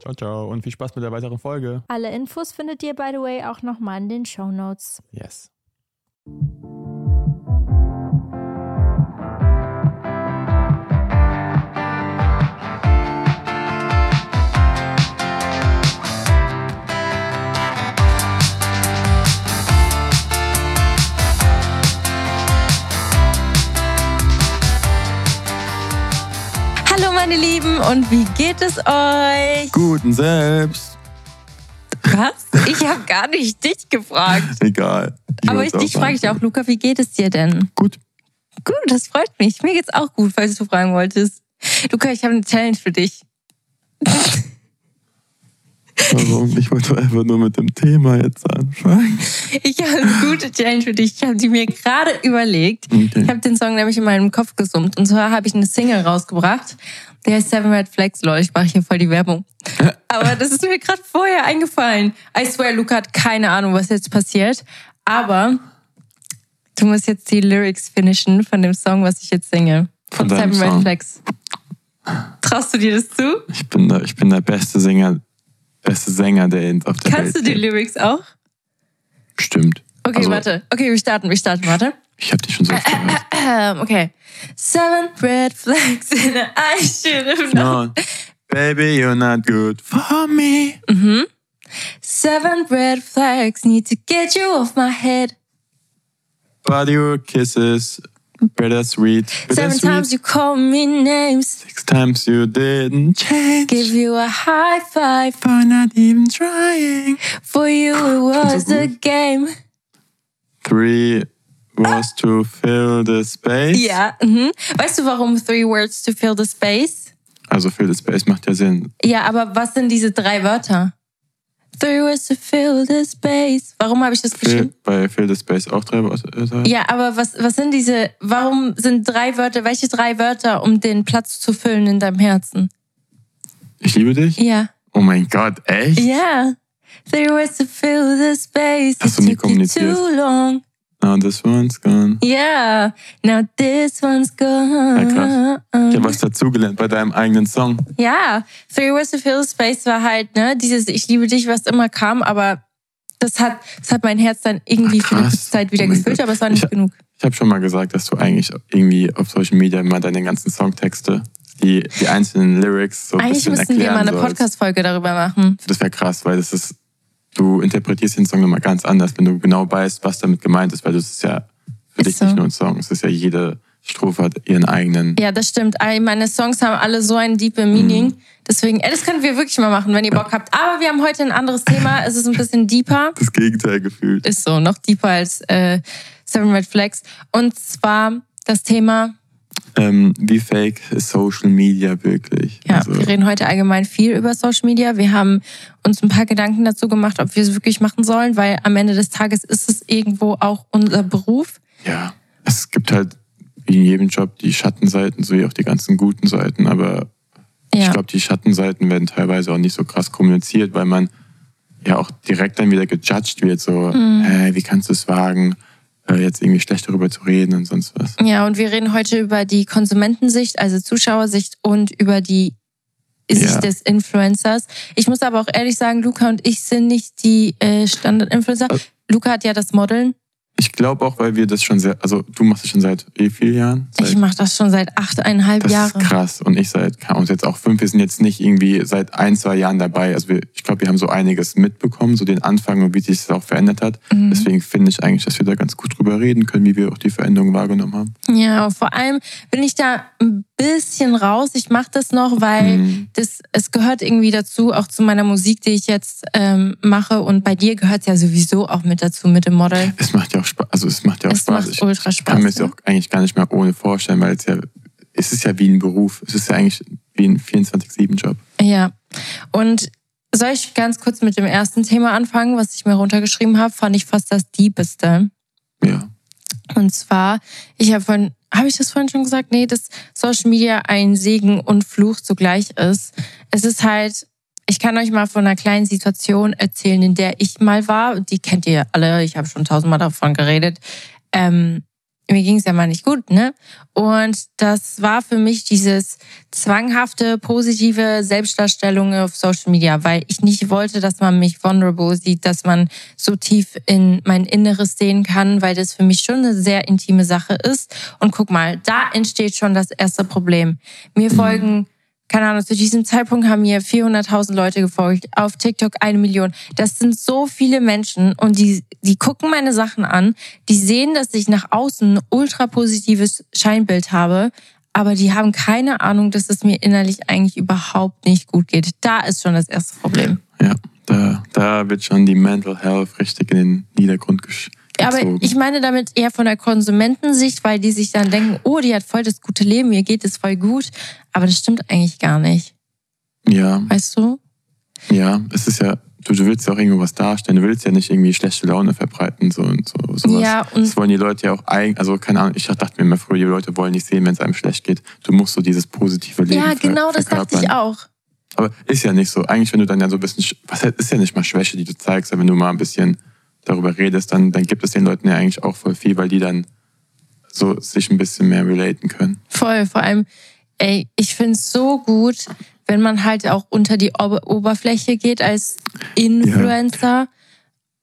Ciao, ciao. Und viel Spaß mit der weiteren Folge. Alle Infos findet ihr, by the way, auch nochmal in den Show Notes. Yes. Meine Lieben, und wie geht es euch? Guten selbst. Was? Ich habe gar nicht dich gefragt. Egal. Ich Aber ich, dich frage ich auch, Luca, wie geht es dir denn? Gut. Gut, das freut mich. Mir geht's auch gut, falls du fragen wolltest. Luca, ich habe eine Challenge für dich. Warum? Ich wollte einfach nur mit dem Thema jetzt anfangen. Ich habe eine gute Challenge für dich. Ich habe die mir gerade überlegt. Okay. Ich habe den Song nämlich in meinem Kopf gesummt. Und zwar habe ich eine Single rausgebracht. Der heißt Seven Red Flags, Leute. Ich mache hier voll die Werbung. Aber das ist mir gerade vorher eingefallen. I swear, Luca hat keine Ahnung, was jetzt passiert. Aber du musst jetzt die Lyrics finishen von dem Song, was ich jetzt singe. Von, von Seven Red Flags. Traust du dir das zu? Ich bin der, ich bin der beste Sänger, beste Sänger der auf der Kannst Welt. Kannst du die Lyrics auch? Stimmt. Okay, also, warte. Okay, wir starten, wir starten, warte. Ich habe dich schon so oft gehört. Okay. Seven red flags and I should have known. No, baby, you're not good for me. Mhm. Seven red flags need to get you off my head. But your kisses bittersweet. Seven times you called me names. Six times you didn't change. Give you a high five for not even trying. For you it was a game. Three was to fill the space. Ja. Mhm. Weißt du, warum three words to fill the space? Also fill the space macht ja Sinn. Ja, aber was sind diese drei Wörter? Three words to fill the space. Warum habe ich das geschrieben? Bei fill the space auch drei Wörter. Ja, aber was, was sind diese, warum sind drei Wörter, welche drei Wörter, um den Platz zu füllen in deinem Herzen? Ich liebe dich? Ja. Oh mein Gott, echt? Ja. Three words to fill the space. Hast du nie kommuniziert? Too long. Now this one's gone. Yeah, now this one's gone. Ja, krass. Ich habe was dazugelernt bei deinem eigenen Song. Ja, Three Words to Fill Space war halt, ne, dieses Ich liebe dich, was immer kam, aber das hat, das hat mein Herz dann irgendwie Ach, für eine Zeit wieder oh gefüllt, aber es war nicht ich, genug. Ich habe schon mal gesagt, dass du eigentlich irgendwie auf Social Media immer deine ganzen Songtexte die, die einzelnen Lyrics so Eigentlich müssten wir mal eine. Podcast-Folge darüber machen. Das wäre krass, weil das ist, du interpretierst den Song nochmal ganz anders, wenn du genau weißt, was damit gemeint ist, weil das ist ja für Ist dich so. nicht nur ein Song, es ist ja jede Strophe hat ihren eigenen. Ja, das stimmt. Meine Songs haben alle so ein deeper Meaning. Mhm. Deswegen, ey, das können wir wirklich mal machen, wenn ihr Bock habt. Aber wir haben heute ein anderes Thema. Es ist ein bisschen deeper. Das Gegenteil gefühlt. Ist so, noch deeper als äh, Seven Red Flags. Und zwar das Thema, Ähm, wie fake ist Social Media wirklich? ja, Also, wir reden heute allgemein viel über Social Media. Wir haben uns ein paar Gedanken dazu gemacht, ob wir es wirklich machen sollen, weil am Ende des Tages ist es irgendwo auch unser Beruf. ja, es gibt halt wie in jedem Job die Schattenseiten sowie auch die ganzen guten Seiten, aber Ja. ich glaube, die Schattenseiten werden teilweise auch nicht so krass kommuniziert, weil man ja auch direkt dann wieder gejudged wird, so, Mhm. hä, wie kannst du es wagen, jetzt irgendwie schlecht darüber zu reden und sonst was. Ja, und wir reden heute über die Konsumentensicht, also Zuschauersicht und über die Sicht Ja. des Influencers. Ich muss aber auch ehrlich sagen, Luca und ich sind nicht die äh, Standard-Influencer. Äh. Luca hat ja das Modeln. Ich glaube auch, weil wir das schon sehr, also du machst das schon seit wie vielen Jahren? Seit, Ich mache das schon seit achteinhalb das Jahren. ist krass. Und ich seit, keine Ahnung, jetzt auch fünf, wir sind jetzt nicht irgendwie seit ein, zwei Jahren dabei. Also wir, ich glaube, wir haben so einiges mitbekommen, so den Anfang und wie sich das auch verändert hat. Mhm. Deswegen finde ich eigentlich, dass wir da ganz gut drüber reden können, wie wir auch die Veränderung wahrgenommen haben. Ja, vor allem bin ich da ein bisschen raus. Ich mache das noch, weil Mhm. das, es gehört irgendwie dazu, auch zu meiner Musik, die ich jetzt ähm, mache. Und bei dir gehört es ja sowieso auch mit dazu, mit dem Model. Es macht ja auch Spaß, also es macht ja auch Es Spaß. macht ich ultra kann Spaß. mir es ja. auch eigentlich gar nicht mehr ohne vorstellen, weil es ja, es ist ja wie ein Beruf. Es ist ja eigentlich wie ein 24-7-Job. Ja. Und soll ich ganz kurz mit dem ersten Thema anfangen, was ich mir runtergeschrieben habe? Fand ich fast das Diebeste. Ja. Und zwar, ich habe vorhin, habe ich das vorhin schon gesagt? Nee, dass Social Media ein Segen und Fluch zugleich ist. Es ist halt, ich kann euch mal von einer kleinen Situation erzählen, in der ich mal war. Die kennt ihr alle, ich habe schon tausendmal davon geredet. Ähm, mir ging es ja mal nicht gut, ne? Und das war für mich dieses zwanghafte, positive Selbstdarstellung auf Social Media, weil ich nicht wollte, dass man mich vulnerable sieht, dass man so tief in mein Inneres sehen kann, weil das für mich schon eine sehr intime Sache ist. Und guck mal, da entsteht schon das erste Problem. Mir folgen keine Ahnung, zu diesem Zeitpunkt haben mir 400.000 Leute gefolgt, auf TikTok eine Million. Das sind so viele Menschen und die, die gucken meine Sachen an, die sehen, dass ich nach außen ein ultra positives Scheinbild habe, aber die haben keine Ahnung, dass es mir innerlich eigentlich überhaupt nicht gut geht. Da ist schon das erste Problem. Ja, da, da wird schon die Mental Health richtig in den Niedergrund gesch Ja, aber ich meine damit eher von der Konsumentensicht, weil die sich dann denken, oh, die hat voll das gute Leben, ihr geht es voll gut. Aber das stimmt eigentlich gar nicht. ja, Weißt du? ja, es ist ja, du, du willst ja auch irgendwo was darstellen. Du willst ja nicht irgendwie schlechte Laune verbreiten so und so sowas. Ja, und das wollen die Leute ja auch eigen, also keine Ahnung, ich dachte mir immer früher, die Leute wollen nicht sehen, wenn es einem schlecht geht. Du musst so dieses positive Leben ja, ver- genau das dachte ich auch. Aber ist ja nicht so. Eigentlich, wenn du dann ja so ein bisschen, sch- was ist ja nicht mal Schwäche, die du zeigst, aber wenn du mal ein bisschen darüber redest, dann, dann gibt es den Leuten ja eigentlich auch voll viel, weil die dann so sich ein bisschen mehr relaten können. Voll, vor allem, ey, ich finde es so gut, wenn man halt auch unter die Ober Oberfläche geht als Influencer,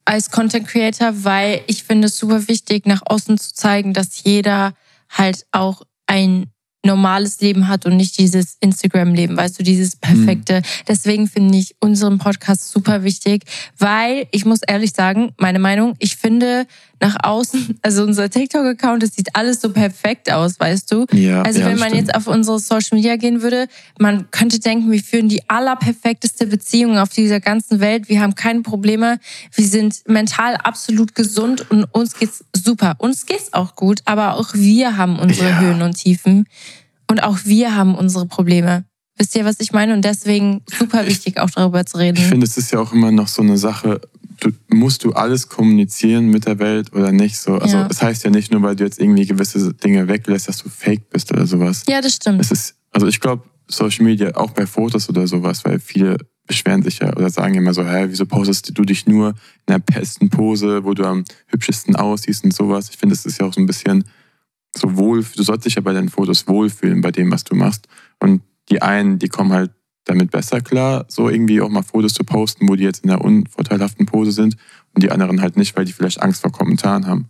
als Content Creator, weil ich finde es super wichtig, nach außen zu zeigen, dass jeder halt auch ein normales Leben hat und nicht dieses Instagram-Leben, weißt du, dieses perfekte. Deswegen finde ich unseren Podcast super wichtig, weil ich muss ehrlich sagen, meine Meinung, ich finde nach außen, also unser TikTok-Account, das sieht alles so perfekt aus, weißt du? Ja, Also ja, wenn man stimmt. jetzt auf unsere Social Media gehen würde, man könnte denken, wir führen die allerperfekteste Beziehung auf dieser ganzen Welt. Wir haben keine Probleme. Wir sind mental absolut gesund und uns geht's super. Uns geht's auch gut, aber auch wir haben unsere Ja. Höhen und Tiefen und auch wir haben unsere Probleme. Wisst ihr, was ich meine? Und deswegen super wichtig, auch darüber zu reden. Ich finde, es ist ja auch immer noch so eine Sache, du, musst du alles kommunizieren mit der Welt oder nicht so? Also Ja. das heißt ja nicht nur, weil du jetzt irgendwie gewisse Dinge weglässt, dass du fake bist oder sowas. ja, das stimmt. Es ist, also ich glaube, Social Media, auch bei Fotos oder sowas, weil viele beschweren sich ja oder sagen immer so, hä, wieso postest du dich nur in der besten Pose, wo du am hübschesten aussiehst und sowas. Ich finde, es ist ja auch so ein bisschen so wohl, du sollst dich ja bei deinen Fotos wohlfühlen bei dem, was du machst. Und die einen, die kommen halt damit besser klar, so irgendwie auch mal Fotos zu posten, wo die jetzt in einer unvorteilhaften Pose sind und die anderen halt nicht, weil die vielleicht Angst vor Kommentaren haben.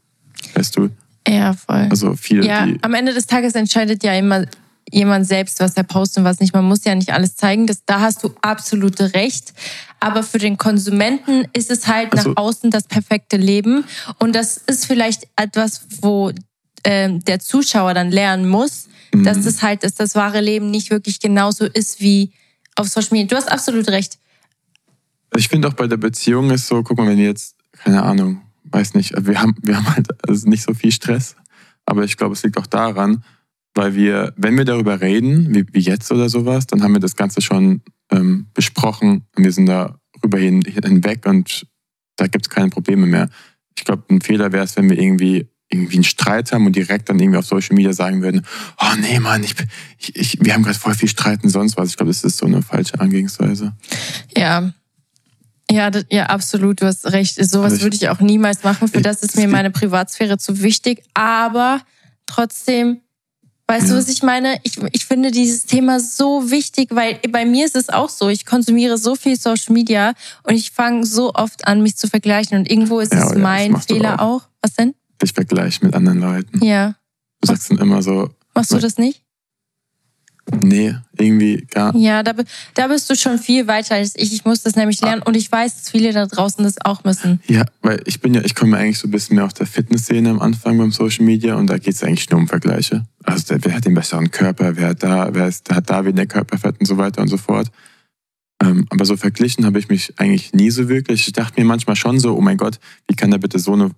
Weißt du? Ja, voll. Also viele, Ja, am Ende des Tages entscheidet ja immer jemand selbst, was er postet und was nicht. Man muss ja nicht alles zeigen. Das, da hast du absolute Recht. Aber für den Konsumenten ist es halt also, nach außen das perfekte Leben. Und das ist vielleicht etwas, wo äh, der Zuschauer dann lernen muss, mhm. dass es halt, dass das wahre Leben nicht wirklich genauso ist wie auf Social Media. Du hast absolut recht. Ich finde auch bei der Beziehung ist so, guck mal, wenn ihr jetzt, keine Ahnung, weiß nicht, wir haben, wir haben halt also nicht so viel Stress. Aber ich glaube, es liegt auch daran, weil wir, wenn wir darüber reden, wie, wie jetzt oder sowas, dann haben wir das Ganze schon ähm, besprochen und wir sind darüber hin, hinweg und da gibt es keine Probleme mehr. Ich glaube, ein Fehler wäre es, wenn wir irgendwie irgendwie einen Streit haben und direkt dann irgendwie auf Social Media sagen würden, oh nee, Mann, ich, ich, ich wir haben gerade voll viel Streit und sonst was. Ich glaube, das ist so eine falsche Angehensweise. Ja. Ja, das, ja, absolut, du hast recht. Sowas also würde ich auch niemals machen. Für ich, das ist mir meine Privatsphäre zu wichtig. Aber trotzdem, weißt ja. du, was ich meine? Ich, ich finde dieses Thema so wichtig, weil bei mir ist es auch so. Ich konsumiere so viel Social Media und ich fange so oft an, mich zu vergleichen. Und irgendwo ist ja, es ja, mein Fehler auch. auch. Was denn? Dich vergleichen mit anderen Leuten. Ja. Du sagst dann immer so. Machst du das nicht? Nee, irgendwie gar nicht. Ja, da, da bist du schon viel weiter als ich. Ich muss das nämlich lernen und ich weiß, dass viele da draußen das auch müssen. Ja, weil ich bin ja, ich komme eigentlich so ein bisschen mehr auf der Fitnessszene am Anfang beim Social Media und da geht es eigentlich nur um Vergleiche. Also der, wer hat den besseren Körper, wer hat da, wer ist, hat da weniger Körperfett und so weiter und so fort. Ähm, aber so verglichen habe ich mich eigentlich nie so wirklich. Ich dachte mir manchmal schon so, oh mein Gott, wie kann der bitte so eine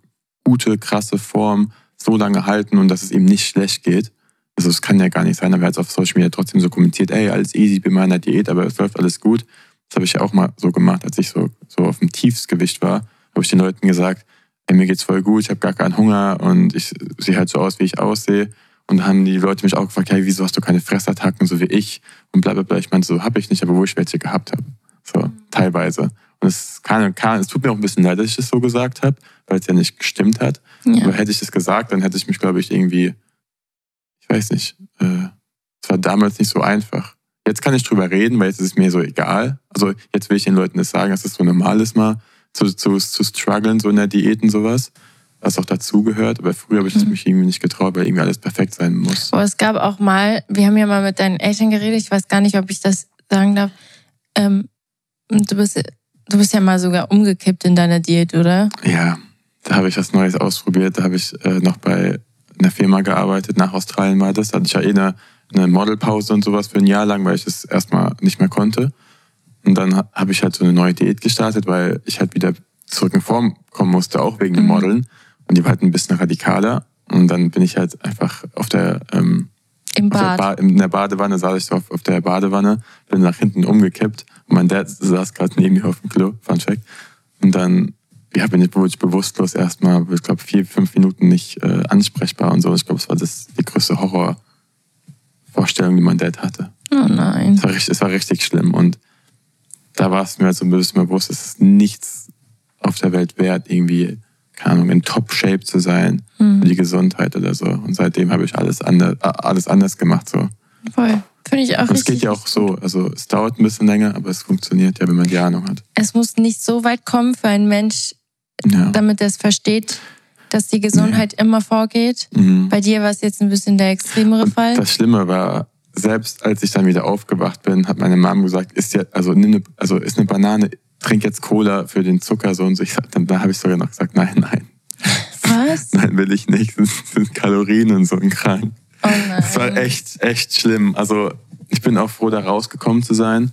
gute, krasse Form so lange halten und dass es ihm nicht schlecht geht. Also es kann ja gar nicht sein, aber er hat auf Social Media trotzdem so kommentiert, ey, alles easy, ich bin meiner Diät, aber es läuft alles gut. Das habe ich ja auch mal so gemacht, als ich so, so auf dem Tiefsgewicht war, habe ich den Leuten gesagt, ey, mir geht's voll gut, ich habe gar keinen Hunger und ich sehe halt so aus, wie ich aussehe. Und dann haben die Leute mich auch gefragt, hey, wieso hast du keine Fressattacken, so wie ich? Und bla bla bla. Ich meinte, so habe ich nicht, aber wo ich welche gehabt habe. So, teilweise. Und es, kann, kann, es tut mir auch ein bisschen leid, dass ich das so gesagt habe, weil es ja nicht gestimmt hat. Ja. Aber hätte ich das gesagt, dann hätte ich mich, glaube ich, irgendwie, ich weiß nicht, äh, es war damals nicht so einfach. Jetzt kann ich drüber reden, weil jetzt ist es mir so egal. Also jetzt will ich den Leuten das sagen, dass es so normal ist, mal zu, zu, zu strugglen, so in der Diät und sowas. Was auch dazugehört. Aber früher habe ich mhm. mich irgendwie nicht getraut, weil irgendwie alles perfekt sein muss. Aber es gab auch mal, wir haben ja mal mit deinen Eltern geredet, ich weiß gar nicht, ob ich das sagen darf. Ähm, du bist Du bist ja mal sogar umgekippt in deiner Diät, oder? Ja, da habe ich was Neues ausprobiert. Da habe ich äh, noch bei einer Firma gearbeitet, nach Australien war das. Da hatte ich ja eh eine, eine Modelpause und sowas für ein Jahr lang, weil ich das erstmal nicht mehr konnte. Und dann habe ich halt so eine neue Diät gestartet, weil ich halt wieder zurück in Form kommen musste, auch wegen mhm. dem Modeln. Und die war halt ein bisschen radikaler. Und dann bin ich halt einfach auf der, ähm, Im Bad. Ba in der Badewanne, saß ich auf, auf der Badewanne, bin nach hinten umgekippt mein Dad saß gerade neben mir auf dem Klo, Fun Fact. Und dann ja, bin ich wirklich bewusstlos erstmal, ich glaube, vier, fünf Minuten nicht äh, ansprechbar und so. Ich glaube, es war das, die größte Horrorvorstellung, die mein Dad hatte. Oh nein. Es war, richtig, es war richtig schlimm. Und da war es mir halt so ein bisschen bewusst, es ist nichts auf der Welt wert, irgendwie, keine Ahnung, in Top-Shape zu sein, mhm. für die Gesundheit oder so. Und seitdem habe ich alles anders, alles anders gemacht. So. Voll. Finde ich auch Es geht ja auch so. Also es dauert ein bisschen länger, aber es funktioniert ja, wenn man die Ahnung hat. Es muss nicht so weit kommen für einen Mensch, ja. damit er es versteht, dass die Gesundheit ja. immer vorgeht. Mhm. Bei dir war es jetzt ein bisschen der extremere Und Fall. Das Schlimme war, selbst als ich dann wieder aufgewacht bin, hat meine Mom gesagt, ist ja, also, eine, also ist eine Banane, trink jetzt Cola für den Zucker so und so. Ich, dann, da habe ich sogar noch gesagt, nein, nein. Was? nein, will ich nicht. Das sind Kalorien und so ein Krank. Oh. Es war echt, echt schlimm. Also ich bin auch froh, da rausgekommen zu sein.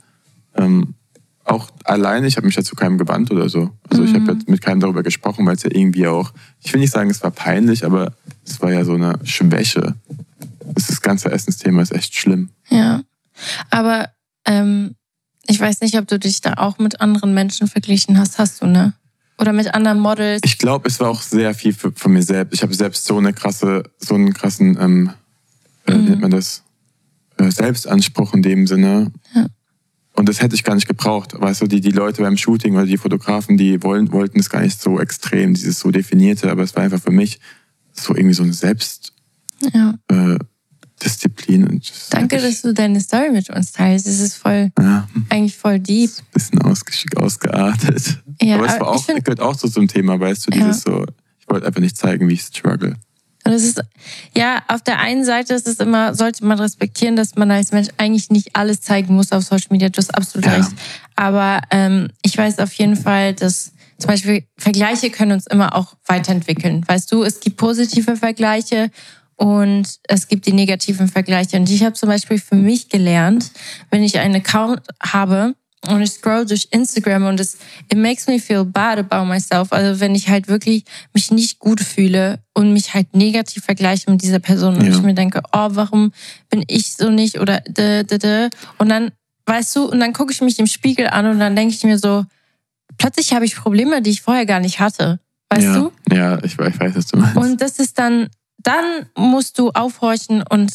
Ähm, auch alleine, ich habe mich ja zu keinem gewandt oder so. Also mhm. ich habe mit keinem darüber gesprochen, weil es ja irgendwie auch, ich will nicht sagen, es war peinlich, aber es war ja so eine Schwäche. Das ganze Essensthema ist echt schlimm. Ja, aber ähm, ich weiß nicht, ob du dich da auch mit anderen Menschen verglichen hast. Hast du, ne? Oder mit anderen Models? Ich glaube, es war auch sehr viel von mir selbst. Ich habe selbst so eine krasse, so einen krassen ähm, äh, mhm. nennt man das, äh, Selbstanspruch in dem Sinne. Ja. Und das hätte ich gar nicht gebraucht. Weißt du, die, die Leute beim Shooting oder die Fotografen, die wollen, wollten es gar nicht so extrem, dieses so definierte, aber es war einfach für mich so irgendwie so eine Selbstdisziplin. Ja. Äh, Danke, ich, dass du deine Story mit uns teilst. Es ist voll, ja, eigentlich voll deep. Ein bisschen ausge ausgeartet. Ja, aber es war auch, gehört auch so zum Thema, weißt du, dieses so, ich wollte einfach nicht zeigen, wie ich struggle. Und es ist, ja, auf der einen Seite ist es immer, sollte man respektieren, dass man als Mensch eigentlich nicht alles zeigen muss auf Social Media. Du hast absolut ja. recht. Aber ähm, ich weiß auf jeden Fall, dass zum Beispiel Vergleiche können uns immer auch weiterentwickeln. Weißt du, es gibt positive Vergleiche und es gibt die negativen Vergleiche. Und ich habe zum Beispiel für mich gelernt, wenn ich einen Account habe, und ich scroll durch Instagram und es it makes me feel bad about myself. Also wenn ich halt wirklich mich nicht gut fühle und mich halt negativ vergleiche mit dieser Person und ja. ich mir denke, oh, warum bin ich so nicht oder de, de, de. und dann weißt du und dann gucke ich mich im Spiegel an und dann denke ich mir so, plötzlich habe ich Probleme, die ich vorher gar nicht hatte. Weißt ja. du? Ja, ich, ich weiß, was du meinst. Und das ist dann, dann musst du aufhorchen und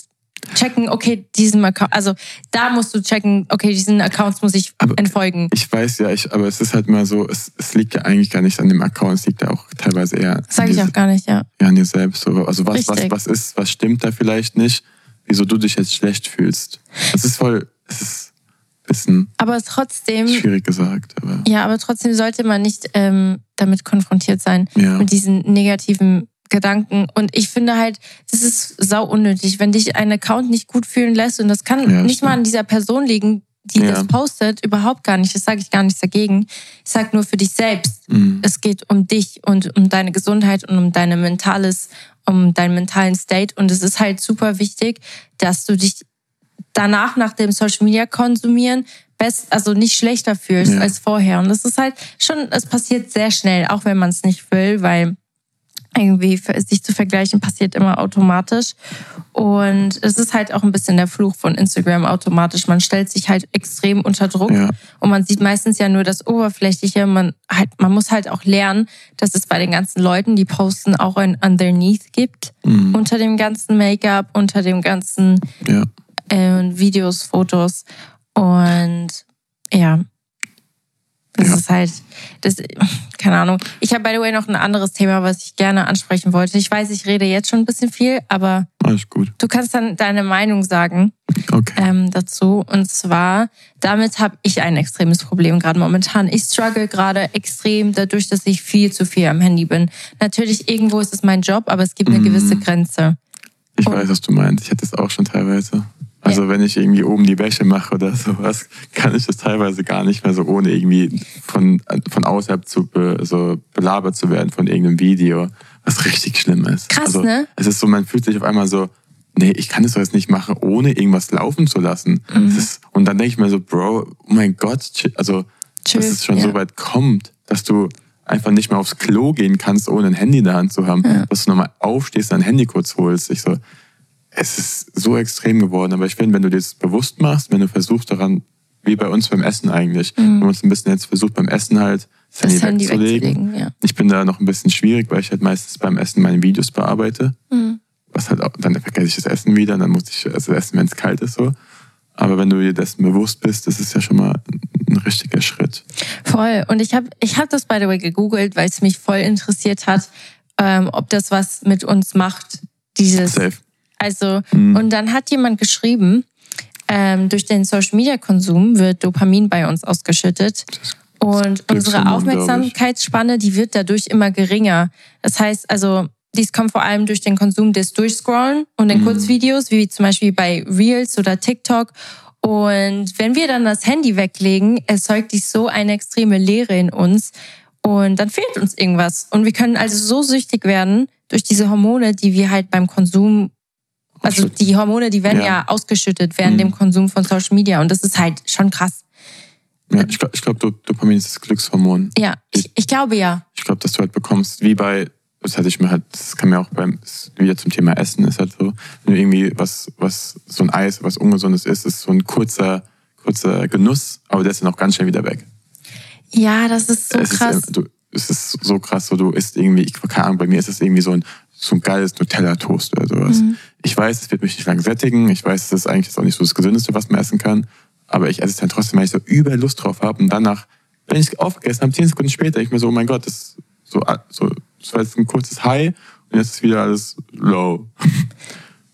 checken, okay, diesem Account, also da musst du checken, okay, diesen Accounts muss ich aber entfolgen. Ich weiß ja, ich, aber es ist halt mal so, es, es liegt ja eigentlich gar nicht an dem Account, es liegt ja auch teilweise eher. Sag ich auch gar nicht, ja. Ja, an dir selbst. So. Also was, was, was ist, was stimmt da vielleicht nicht, wieso du dich jetzt schlecht fühlst. Es ist voll, es ist ein bisschen aber trotzdem, schwierig gesagt. Aber. Ja, aber trotzdem sollte man nicht ähm, damit konfrontiert sein, ja. mit diesen negativen Gedanken. Und ich finde halt, das ist sau unnötig, wenn dich ein Account nicht gut fühlen lässt. Und das kann ja, nicht stimmt. mal an dieser Person liegen, die ja. das postet, überhaupt gar nicht. Das sage ich gar nichts dagegen. Ich sage nur für dich selbst. Mhm. Es geht um dich und um deine Gesundheit und um deine mentales, um deinen mentalen State. Und es ist halt super wichtig, dass du dich danach nach dem Social Media konsumieren best, also nicht schlechter fühlst ja. als vorher. Und das ist halt schon, es passiert sehr schnell, auch wenn man es nicht will, weil irgendwie sich zu vergleichen passiert immer automatisch. Und es ist halt auch ein bisschen der Fluch von Instagram automatisch. Man stellt sich halt extrem unter Druck ja. und man sieht meistens ja nur das Oberflächliche. Man, halt, man muss halt auch lernen, dass es bei den ganzen Leuten, die posten, auch ein Underneath gibt. Mhm. Unter dem ganzen Make-up, unter dem ganzen ja. äh, Videos, Fotos. Und ja, das ja. ist halt, das, keine Ahnung. Ich habe, by the way, noch ein anderes Thema, was ich gerne ansprechen wollte. Ich weiß, ich rede jetzt schon ein bisschen viel, aber Alles gut. du kannst dann deine Meinung sagen okay. ähm, dazu. Und zwar, damit habe ich ein extremes Problem gerade momentan. Ich struggle gerade extrem dadurch, dass ich viel zu viel am Handy bin. Natürlich, irgendwo ist es mein Job, aber es gibt eine mhm. gewisse Grenze. Ich Und weiß, was du meinst. Ich hatte es auch schon teilweise. Also wenn ich irgendwie oben die Wäsche mache oder sowas, kann ich das teilweise gar nicht mehr so ohne irgendwie von, von außerhalb zu be, so belabert zu werden von irgendeinem Video, was richtig schlimm ist. Krass, also, ne? Es ist so, man fühlt sich auf einmal so, nee, ich kann das doch jetzt nicht machen, ohne irgendwas laufen zu lassen. Mhm. Ist, und dann denke ich mir so, Bro, oh mein Gott, also Tschüss, dass es schon ja. so weit kommt, dass du einfach nicht mehr aufs Klo gehen kannst, ohne ein Handy in der Hand zu haben, ja. dass du nochmal aufstehst, dein Handy kurz holst. Ich so, es ist so extrem geworden. Aber ich finde, wenn du dir das bewusst machst, wenn du versuchst daran, wie bei uns beim Essen eigentlich, mhm. wenn man uns ein bisschen jetzt versucht, beim Essen halt das, das Handy, Handy wegzulegen. Ja. Ich bin da noch ein bisschen schwierig, weil ich halt meistens beim Essen meine Videos bearbeite. Mhm. Was halt auch, dann vergesse ich das Essen wieder, dann muss ich also essen, wenn es kalt ist so. Aber wenn du dir dessen bewusst bist, das ist ja schon mal ein richtiger Schritt. Voll. Und ich habe ich hab das, by the way, gegoogelt, weil es mich voll interessiert hat, ähm, ob das was mit uns macht, dieses Safe. Also, mhm. und dann hat jemand geschrieben, ähm, durch den Social Media Konsum wird Dopamin bei uns ausgeschüttet. Und unsere Aufmerksamkeitsspanne, die wird dadurch immer geringer. Das heißt also, dies kommt vor allem durch den Konsum des Durchscrollen und den mhm. Kurzvideos, wie zum Beispiel bei Reels oder TikTok. Und wenn wir dann das Handy weglegen, erzeugt dies so eine extreme Leere in uns. Und dann fehlt uns irgendwas. Und wir können also so süchtig werden durch diese Hormone, die wir halt beim Konsum also die Hormone, die werden ja, ja ausgeschüttet während mhm. dem Konsum von Social Media und das ist halt schon krass. Ja, ich glaube, glaub, Dopamin ist das Glückshormon. Ja, ich, ich glaube ja. Ich glaube, dass du halt bekommst, wie bei, das hatte ich mir halt, das kann mir auch beim, wieder zum Thema Essen ist halt so, wenn du irgendwie was, was, so ein Eis, was Ungesundes ist, ist so ein kurzer, kurzer Genuss, aber der ist dann auch ganz schnell wieder weg. Ja, das ist so es krass. Ist, du, es ist so krass, so du isst irgendwie, ich keine Ahnung, bei mir ist es irgendwie so ein, so ein geiles Nutella-Toast oder sowas. Mhm. Ich weiß, es wird mich nicht lang sättigen. Ich weiß, es ist eigentlich auch nicht so das Gesündeste, was man essen kann. Aber ich esse es dann trotzdem, weil ich so übel Lust drauf habe. Und danach, wenn ich es aufgegessen habe, zehn Sekunden später, ich mir so, oh mein Gott, das, so, so, das war jetzt ein kurzes High und jetzt ist wieder alles low.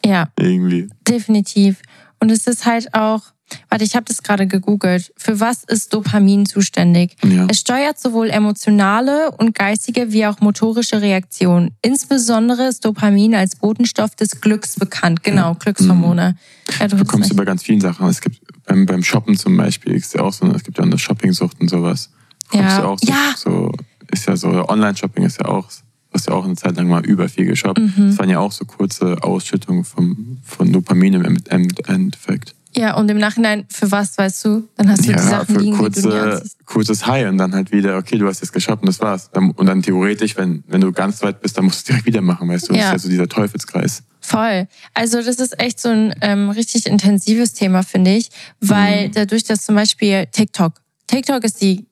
Ja. Irgendwie. Definitiv. Und es ist halt auch, warte, ich habe das gerade gegoogelt. Für was ist Dopamin zuständig? Ja. Es steuert sowohl emotionale und geistige wie auch motorische Reaktionen. Insbesondere ist Dopamin als Botenstoff des Glücks bekannt. Genau, Glückshormone. Ja, du bekommst über ganz vielen Sachen. Es gibt beim, beim Shoppen zum Beispiel, ist ja auch so, es gibt ja auch eine Shoppingsucht und sowas. Ja. du auch so, Ja. so, ist ja so, Online-Shopping ist ja auch, du hast ja auch eine Zeit lang mal über viel geshoppt. Mhm. Das waren ja auch so kurze Ausschüttungen vom, von Dopamin im End- End- Endeffekt. Ja, und im Nachhinein, für was, weißt du? Dann hast du die Ja, Sachen für liegen, die du nie kurze, anziehst. kurzes High und dann halt wieder, okay, du hast jetzt geshoppt und das war's. Dann- Und dann theoretisch, wenn, wenn du ganz weit bist, dann musst du es direkt wieder machen, weißt du? Das Ja. ist ja so dieser Teufelskreis. Voll. Also das ist echt so ein ähm, richtig intensives Thema, finde ich, weil Mhm. dadurch, dass zum Beispiel TikTok, TikTok ist die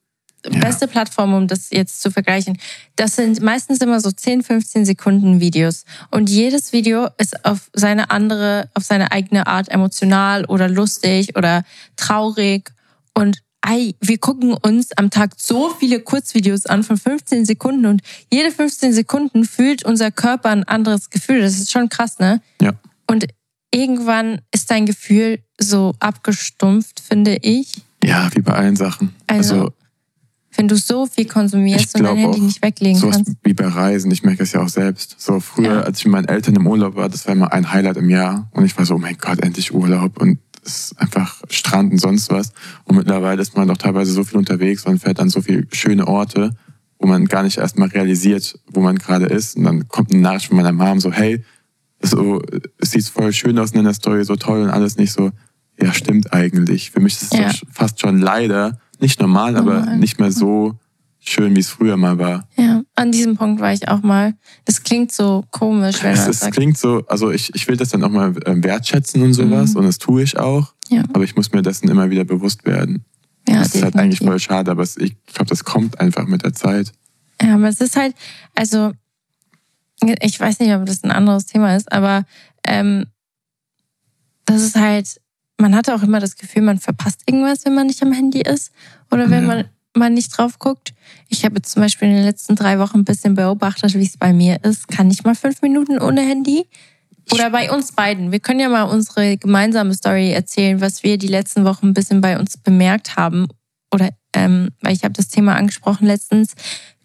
beste Plattform, um das jetzt zu vergleichen. Das sind meistens immer so 10, 15 Sekunden Videos. Und jedes Video ist auf seine andere, auf seine eigene Art emotional oder lustig oder traurig. Und ei, wir gucken uns am Tag so viele Kurzvideos an von 15 Sekunden und jede 15 Sekunden fühlt unser Körper ein anderes Gefühl. Das ist schon krass, ne? Ja. Und irgendwann ist dein Gefühl so abgestumpft, finde ich. Ja, wie bei allen Sachen. Also, Also, wenn du so viel konsumierst und dein Handy nicht weglegen sowas kannst. wie bei Reisen, ich merke das ja auch selbst. So früher, Ja. als ich mit meinen Eltern im Urlaub war, das war immer ein Highlight im Jahr. Und ich war so, oh mein Gott, endlich Urlaub. Und es ist einfach Strand und sonst was. Und mittlerweile ist man doch teilweise so viel unterwegs und fährt an so viele schöne Orte, wo man gar nicht erst mal realisiert, wo man gerade ist. Und dann kommt eine Nachricht von meiner Mom so, hey, so, es sieht voll schön aus in der Story, so toll und alles nicht so. Ja, stimmt eigentlich. Für mich ist es Ja. fast schon leider, nicht normal, aber Normal. nicht mehr so schön, wie es früher mal war. Ja, an diesem Punkt war ich auch mal. Das klingt so komisch, wenn Es, man es sagt. klingt so, also ich, ich will das dann auch mal äh, wertschätzen und sowas Mhm. und das tue ich auch, Ja, aber ich muss mir dessen immer wieder bewusst werden. ja, das ist halt eigentlich definitiv. voll schade, aber ich glaube, das kommt einfach mit der Zeit. Ja, aber es ist halt, also, ich weiß nicht, ob das ein anderes Thema ist, aber ähm, das ist halt, man hat auch immer das Gefühl, man verpasst irgendwas, wenn man nicht am Handy ist oder wenn Ja. man, man nicht drauf guckt. Ich habe jetzt zum Beispiel in den letzten drei Wochen ein bisschen beobachtet, wie es bei mir ist. Kann ich mal fünf Minuten ohne Handy? Oder bei uns beiden. Wir können ja mal unsere gemeinsame Story erzählen, was wir die letzten Wochen ein bisschen bei uns bemerkt haben. Oder ähm, weil ich habe das Thema angesprochen letztens.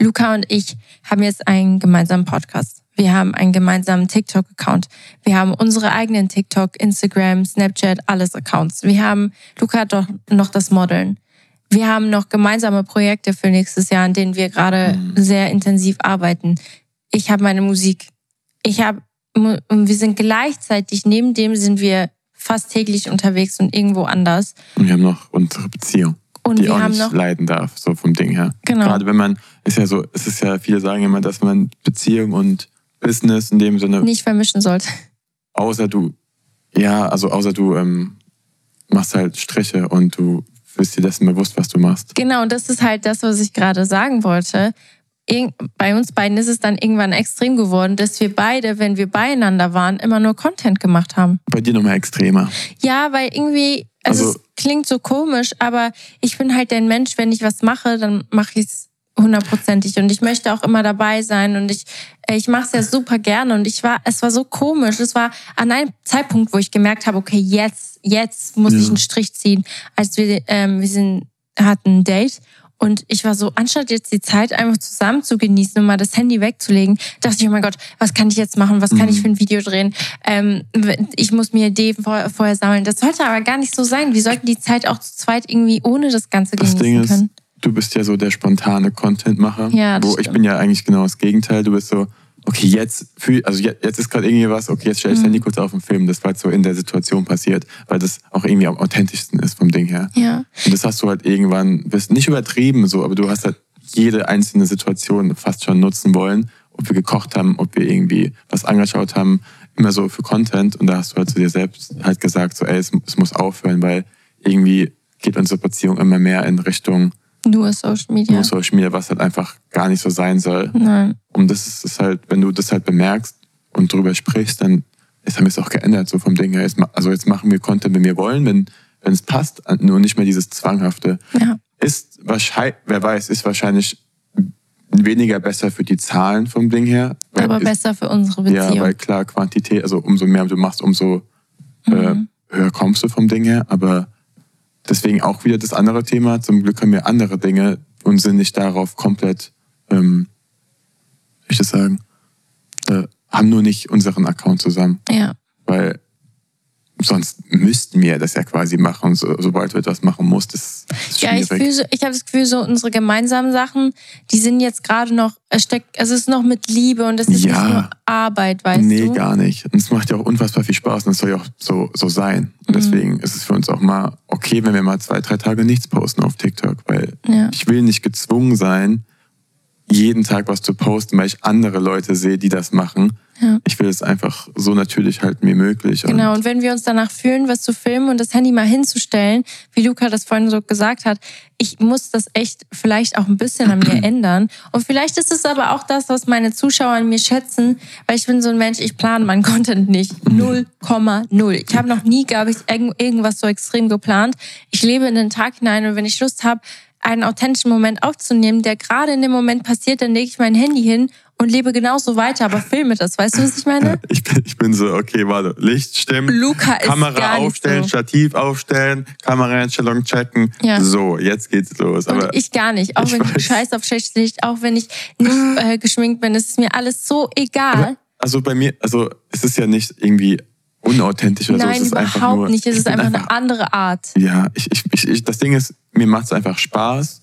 Luca und ich haben jetzt einen gemeinsamen Podcast. Wir haben einen gemeinsamen TikTok-Account. Wir haben unsere eigenen TikTok, Instagram, Snapchat, alles Accounts. Wir haben, Luca hat doch noch das Modeln. Wir haben noch gemeinsame Projekte für nächstes Jahr, an denen wir gerade Mhm. sehr intensiv arbeiten. Ich habe meine Musik. Ich habe, wir sind gleichzeitig, neben dem sind wir fast täglich unterwegs und irgendwo anders. Und wir haben noch unsere Beziehung, Und die wir auch haben nicht noch, leiden darf, so vom Ding her. genau. Gerade wenn man, ist ja so, es ist ja, viele sagen immer, dass man Beziehung und Business in dem Sinne, nicht vermischen sollte. außer du, ja, also außer du ähm, machst halt Striche und du bist dir dessen bewusst, was du machst. Genau, und das ist halt das, was ich gerade sagen wollte. Bei uns beiden ist es dann irgendwann extrem geworden, dass wir beide, wenn wir beieinander waren, immer nur Content gemacht haben. Bei dir nochmal extremer. Ja, weil irgendwie, also, Also- es klingt so komisch, aber ich bin halt ein Mensch, wenn ich was mache, dann mache ich es hundertprozentig und ich möchte auch immer dabei sein und ich äh, ich mache es ja super gerne und ich war es war so komisch es war an einem Zeitpunkt wo ich gemerkt habe okay jetzt jetzt muss Ja. ich einen Strich ziehen als wir ähm, wir sind hatten ein Date und ich war so, anstatt jetzt die Zeit einfach zusammen zu genießen und mal das Handy wegzulegen, dachte ich, oh mein Gott, was kann ich jetzt machen? Was kann Mhm. ich für ein Video drehen? Ähm, ich muss mir Ideen vor, vorher sammeln. Das sollte aber gar nicht so sein. Wir sollten die Zeit auch zu zweit irgendwie ohne das Ganze Das genießen Ding ist, können. Du bist ja so der spontane Contentmacher. Ja, das wo ich stimmt. bin ja eigentlich genau das Gegenteil. Du bist so, okay, jetzt fühl, also jetzt, jetzt ist gerade irgendwie was, okay, jetzt stell ich das Mhm. Handy kurz auf den Film. Das war halt so in der Situation passiert, weil das auch irgendwie am authentischsten ist vom Ding her. Ja, Und das hast du halt irgendwann, bist nicht übertrieben so, aber du hast halt jede einzelne Situation fast schon nutzen wollen. Ob wir gekocht haben, ob wir irgendwie was angeschaut haben, immer so für Content. Und da hast du halt zu dir selbst halt gesagt, so, ey, es, es muss aufhören, weil irgendwie geht unsere Beziehung immer mehr in Richtung nur Social Media. nur Social Media, was halt einfach gar nicht so sein soll. Nein. Und das ist es halt, wenn du das halt bemerkst und drüber sprichst, dann jetzt haben wir es auch geändert, so vom Ding her. Jetzt, also jetzt machen wir Content, wenn wir wollen, wenn, wenn es passt, nur nicht mehr dieses Zwanghafte. Ja. Ist wahrscheinlich, wer weiß, ist wahrscheinlich weniger besser für die Zahlen vom Ding her. Aber ist, besser für unsere Beziehung. Ja, weil klar, Quantität, also umso mehr du machst, umso Mhm. äh, höher kommst du vom Ding her. Aber deswegen auch wieder das andere Thema. Zum Glück haben wir andere Dinge und sind nicht darauf komplett, ähm, ich das sagen, äh, haben nur nicht unseren Account zusammen. Ja. Weil sonst müssten wir das ja quasi machen, so, sobald du etwas machen musst. Das ist ja, ich, fühl so, ich habe das Gefühl, so unsere gemeinsamen Sachen, die sind jetzt gerade noch, es steckt, also es ist noch mit Liebe und es ist ja, nicht nur Arbeit, weißt nee, du? Nee, gar nicht. Und es macht ja auch unfassbar viel Spaß und es soll ja auch so, so sein. Und mhm. deswegen ist es für uns auch mal okay, wenn wir mal zwei, drei Tage nichts posten auf TikTok, weil ja. ich will nicht gezwungen sein, jeden Tag was zu posten, weil ich andere Leute sehe, die das machen. Ja. Ich will es einfach so natürlich halten wie möglich. Genau, und wenn wir uns danach fühlen, was zu filmen und das Handy mal hinzustellen, wie Luca das vorhin so gesagt hat, ich muss das echt vielleicht auch ein bisschen an mir ändern. Und vielleicht ist es aber auch das, was meine Zuschauer an mir schätzen, weil ich bin so ein Mensch, ich plane meinen Content nicht. 0,0. Ich habe noch nie, glaube ich, irgendwas so extrem geplant. Ich lebe in den Tag hinein und wenn ich Lust habe, einen authentischen Moment aufzunehmen, der gerade in dem Moment passiert, dann lege ich mein Handy hin und lebe genauso weiter, aber filme das. Weißt du, was ich meine? Ich bin, ich bin so, okay, warte, Licht stimmt, Luca ist Kamera aufstellen, so. Stativ aufstellen, Kameraeinstellung checken. Ja. So, jetzt geht's los. Aber und ich gar nicht. Auch ich wenn weiß. ich scheiß auf schlechtes Licht, auch wenn ich nicht äh, geschminkt bin, ist mir alles so egal. Aber, also bei mir, also es ist ja nicht irgendwie unauthentisch oder Nein, so. Es ist überhaupt einfach nur, nicht. Es ist einfach, einfach, eine andere Art. Ja, ich, ich, ich, das Ding ist, mir macht es einfach Spaß.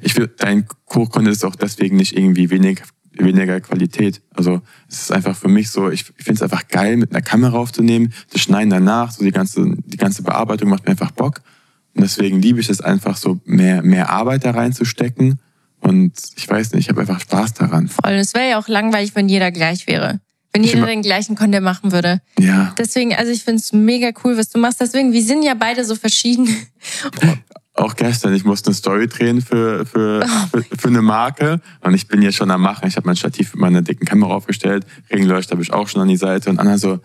Ich will, dein Kochkonto ist auch deswegen nicht irgendwie wenig, weniger Qualität. Also es ist einfach für mich so, ich, ich finde es einfach geil, mit einer Kamera aufzunehmen, das Schneiden danach, so die ganze, die ganze Bearbeitung macht mir einfach Bock. Und deswegen liebe ich es einfach so, mehr, mehr Arbeit da reinzustecken. Und ich weiß nicht, ich habe einfach Spaß daran. Voll. Es wäre ja auch langweilig, wenn jeder gleich wäre. Wenn jeder den gleichen Content machen würde. Ja. Deswegen, also ich finde es mega cool, was du machst. Deswegen, wir sind ja beide so verschieden. Auch gestern, ich musste eine Story drehen für, für, für, für, eine Marke und ich bin jetzt schon am Machen. Ich habe mein Stativ mit meiner dicken Kamera aufgestellt, Regenleuchter habe ich auch schon an die Seite und Anna so,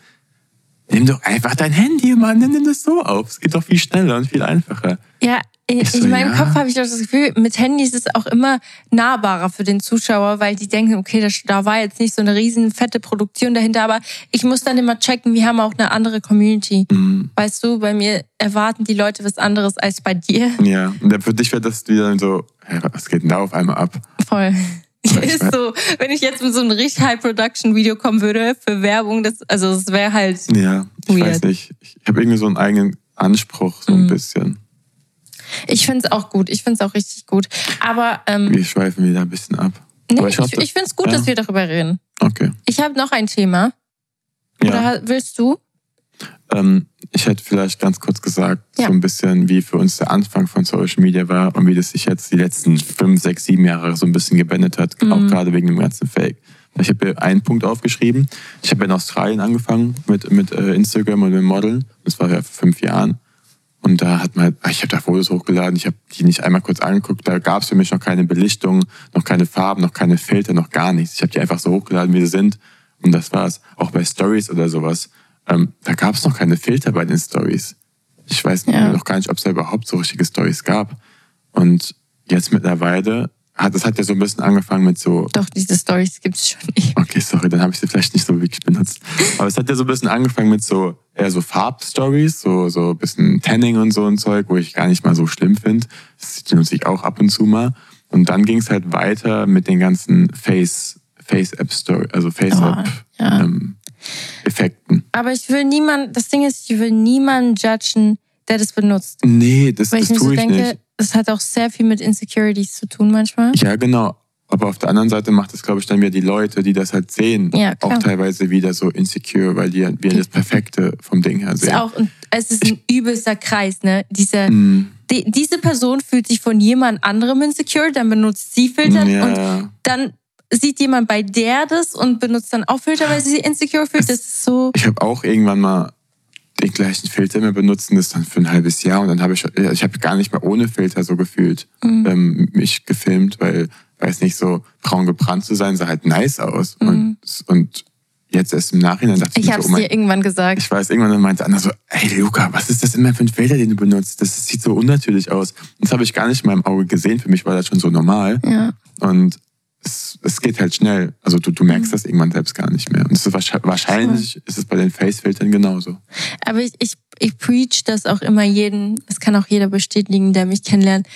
nimm doch einfach dein Handy, Mann, nimm das so auf. Es geht doch viel schneller und viel einfacher. Ja, ich so, in meinem ja. Kopf habe ich auch das Gefühl, mit Handys ist es auch immer nahbarer für den Zuschauer, weil die denken, okay, das, da war jetzt nicht so eine riesen fette Produktion dahinter, aber ich muss dann immer checken, wir haben auch eine andere Community. Mhm. Weißt du, bei mir erwarten die Leute was anderes als bei dir. Ja, und für dich wäre das wieder so, was geht denn da auf einmal ab? Voll. ist so, wenn ich jetzt mit so einem richtig High-Production-Video kommen würde für Werbung, das, also es wäre halt. Ja, ich weird. weiß nicht. Ich habe irgendwie so einen eigenen Anspruch, so ein mhm. bisschen. Ich finde es auch gut. Ich finde es auch richtig gut. Aber. Ähm, wir schweifen wieder ein bisschen ab. Nee, ich, ich, ich finde es gut, ja. dass wir darüber reden. Okay. Ich habe noch ein Thema. Ja. Oder willst du? Ähm, ich hätte vielleicht ganz kurz gesagt, ja. so ein bisschen, wie für uns der Anfang von Social Media war und wie das sich jetzt die letzten fünf, sechs, sieben Jahre so ein bisschen gewendet hat, mhm. auch gerade wegen dem ganzen Fake. Ich habe hier einen Punkt aufgeschrieben. Ich habe in Australien angefangen mit, mit äh, Instagram und mit Modeln. Das war ja vor fünf Jahren. Und da hat man, ich habe da Fotos hochgeladen, ich habe die nicht einmal kurz angeguckt, da gab es für mich noch keine Belichtung, noch keine Farben, noch keine Filter, noch gar nichts. Ich habe die einfach so hochgeladen, wie sie sind. Und das war's. Auch bei Stories oder sowas. Ähm, da gab es noch keine Filter bei den Stories. Ich weiß ja. noch gar nicht, ob es da überhaupt so richtige Stories gab. Und jetzt mittlerweile hat, das hat ja so ein bisschen angefangen mit so. Doch, diese Stories gibt's schon nicht. Okay, sorry, dann habe ich sie vielleicht nicht so wirklich benutzt. Aber es hat ja so ein bisschen angefangen mit so eher so Farbstories, so so ein bisschen Tanning und so ein Zeug, wo ich gar nicht mal so schlimm finde. Das nutze ich auch ab und zu mal. Und dann ging es halt weiter mit den ganzen Face Face App Story, also Face oh, App ja. ähm, Effekten. Aber ich will niemand. Das Ding ist, ich will niemanden judgen, der das benutzt. Nee, das, Weil das ich tue so ich denke, nicht. Das hat auch sehr viel mit Insecurities zu tun manchmal. Ja, genau. Aber auf der anderen Seite macht es, glaube ich, dann wieder die Leute, die das halt sehen, ja, auch teilweise wieder so insecure, weil die halt wieder das Perfekte vom Ding her sehen. Ist auch, es ist ein übelster Kreis, ne? Diese, mm. die, diese Person fühlt sich von jemand anderem insecure, dann benutzt sie Filter ja. und dann sieht jemand bei der das und benutzt dann auch Filter, weil sie sich insecure fühlt. Das ist so. Ich habe auch irgendwann mal den gleichen Filter mehr benutzen, das dann für ein halbes Jahr und dann habe ich, ich habe gar nicht mehr ohne Filter so gefühlt mhm. ähm, mich gefilmt, weil, weiß nicht, so braun gebrannt zu sein, sah halt nice aus. Mhm. Und, und jetzt erst im Nachhinein dachte ich, ich habe es so, oh dir irgendwann gesagt. Ich weiß, irgendwann meinte Anna so, ey Luca, was ist das immer für ein Filter, den du benutzt? Das sieht so unnatürlich aus. Das habe ich gar nicht in meinem Auge gesehen. Für mich war das schon so normal. Ja. Und es, es geht halt schnell. Also du, du merkst mhm. das irgendwann selbst gar nicht mehr. Und ist wahrscheinlich ist es bei den Face-Filtern genauso. Aber ich, ich, ich preach das auch immer jeden, das kann auch jeder bestätigen, der mich kennenlernt.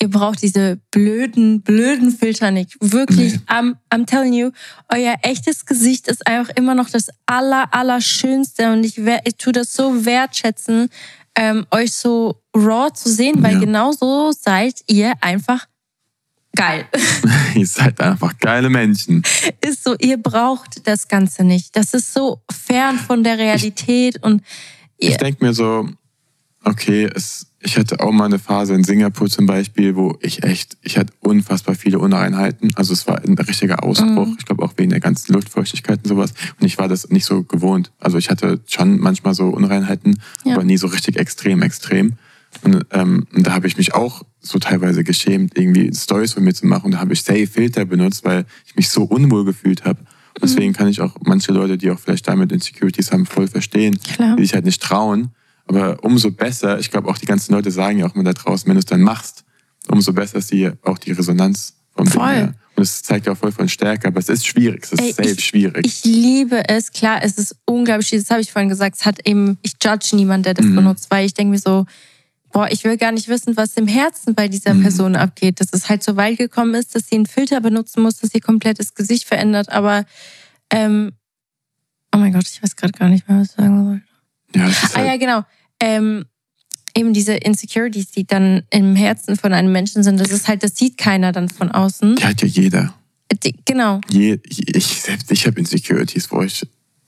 Ihr braucht diese blöden, blöden Filter nicht. Wirklich, nee. I'm, I'm telling you, euer echtes Gesicht ist einfach immer noch das aller, allerschönste. Und ich, ich tue das so wertschätzen, ähm, euch so raw zu sehen, weil ja. genau so seid ihr einfach geil. ihr seid einfach geile Menschen. Ist so, ihr braucht das Ganze nicht. Das ist so fern von der Realität ich, und ich denke mir so, okay, es, ich hatte auch mal eine Phase in Singapur zum Beispiel, wo ich echt, ich hatte unfassbar viele Unreinheiten. Also es war ein richtiger Ausbruch. Mhm. Ich glaube auch wegen der ganzen Luftfeuchtigkeit und sowas. Und ich war das nicht so gewohnt. Also ich hatte schon manchmal so Unreinheiten, ja. aber nie so richtig extrem, extrem. Und, ähm, und da habe ich mich auch so teilweise geschämt, irgendwie Stories von mir zu machen. Und da habe ich Safe Filter benutzt, weil ich mich so unwohl gefühlt habe. Deswegen mhm. kann ich auch manche Leute, die auch vielleicht damit Insecurities haben, voll verstehen, Klar. die sich halt nicht trauen. Aber umso besser, ich glaube auch die ganzen Leute sagen ja auch immer da draußen, wenn du es dann machst, umso besser ist die, auch die Resonanz vom voll. Ding. Und es zeigt ja auch voll von Stärke, aber es ist schwierig, es ist Ey, safe ich, schwierig. Ich liebe es, klar, es ist unglaublich, das habe ich vorhin gesagt, es hat eben, ich judge niemand, der das mhm. benutzt, weil ich denke mir so, boah, ich will gar nicht wissen, was im Herzen bei dieser mhm. Person abgeht, dass es halt so weit gekommen ist, dass sie einen Filter benutzen muss, dass ihr komplettes Gesicht verändert, aber ähm, oh mein Gott, ich weiß gerade gar nicht mehr, was ich sagen wollte. Ja, halt ah ja, genau. Ähm, eben diese Insecurities, die dann im Herzen von einem Menschen sind, das ist halt, das sieht keiner dann von außen. Die hat ja jeder. Die, genau. Je, ich selbst, ich habe Insecurities, wo ich.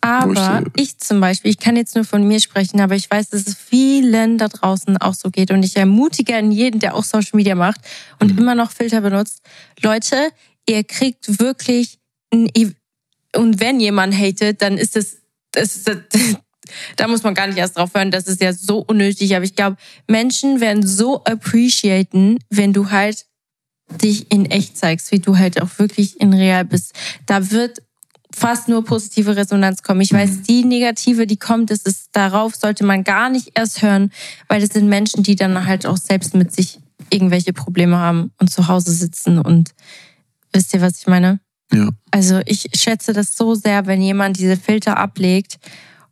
Aber ich, zum Beispiel, ich kann jetzt nur von mir sprechen, aber ich weiß, dass es vielen da draußen auch so geht. Und ich ermutige an jeden, der auch Social Media macht und mhm. immer noch Filter benutzt. Leute, ihr kriegt wirklich, ein, und wenn jemand hatet, dann ist es, das, das, da muss man gar nicht erst drauf hören, das ist ja so unnötig. Aber ich glaube, Menschen werden so appreciaten, wenn du halt dich in echt zeigst, wie du halt auch wirklich in real bist. Da wird fast nur positive Resonanz kommen. Ich weiß, die negative, die kommt, das ist darauf sollte man gar nicht erst hören, weil das sind Menschen, die dann halt auch selbst mit sich irgendwelche Probleme haben und zu Hause sitzen und wisst ihr, was ich meine? Ja. Also ich schätze das so sehr, wenn jemand diese Filter ablegt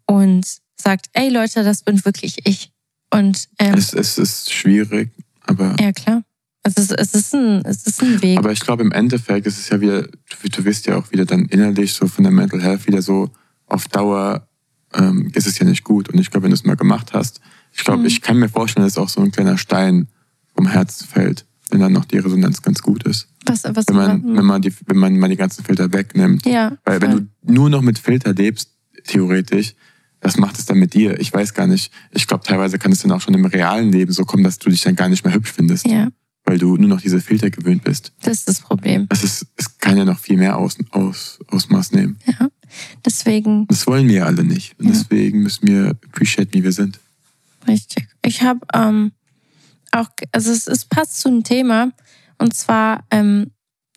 und sagt, ey Leute, das bin wirklich ich. Und ähm, es, es ist schwierig, aber. Ja, klar. Es ist, es ist, ein, es ist ein Weg. Aber ich glaube, im Endeffekt ist es ja wieder, du, du wirst ja auch wieder dann innerlich so von der Mental Health wieder so auf Dauer ähm, ist es ja nicht gut. Und ich glaube, wenn du es mal gemacht hast, ich glaube, mhm. ich kann mir vorstellen, dass auch so ein kleiner Stein vom Herz fällt, wenn dann noch die Resonanz ganz gut ist. Was, was wenn, man, wenn, man die, wenn man mal die ganzen Filter wegnimmt. Ja, Weil wenn du nur noch mit Filter lebst, theoretisch, was macht es dann mit dir? Ich weiß gar nicht. Ich glaube, teilweise kann es dann auch schon im realen Leben so kommen, dass du dich dann gar nicht mehr hübsch findest. Ja. Weil du nur noch diese Filter gewöhnt bist. Das ist das Problem. Es, ist, es kann ja noch viel mehr aus, aus, Ausmaß nehmen. Ja. Deswegen. Das wollen wir alle nicht. Und ja. deswegen müssen wir appreciate, wie wir sind. Richtig. Ich habe ähm, auch, also es, es passt zu einem Thema. Und zwar, ähm,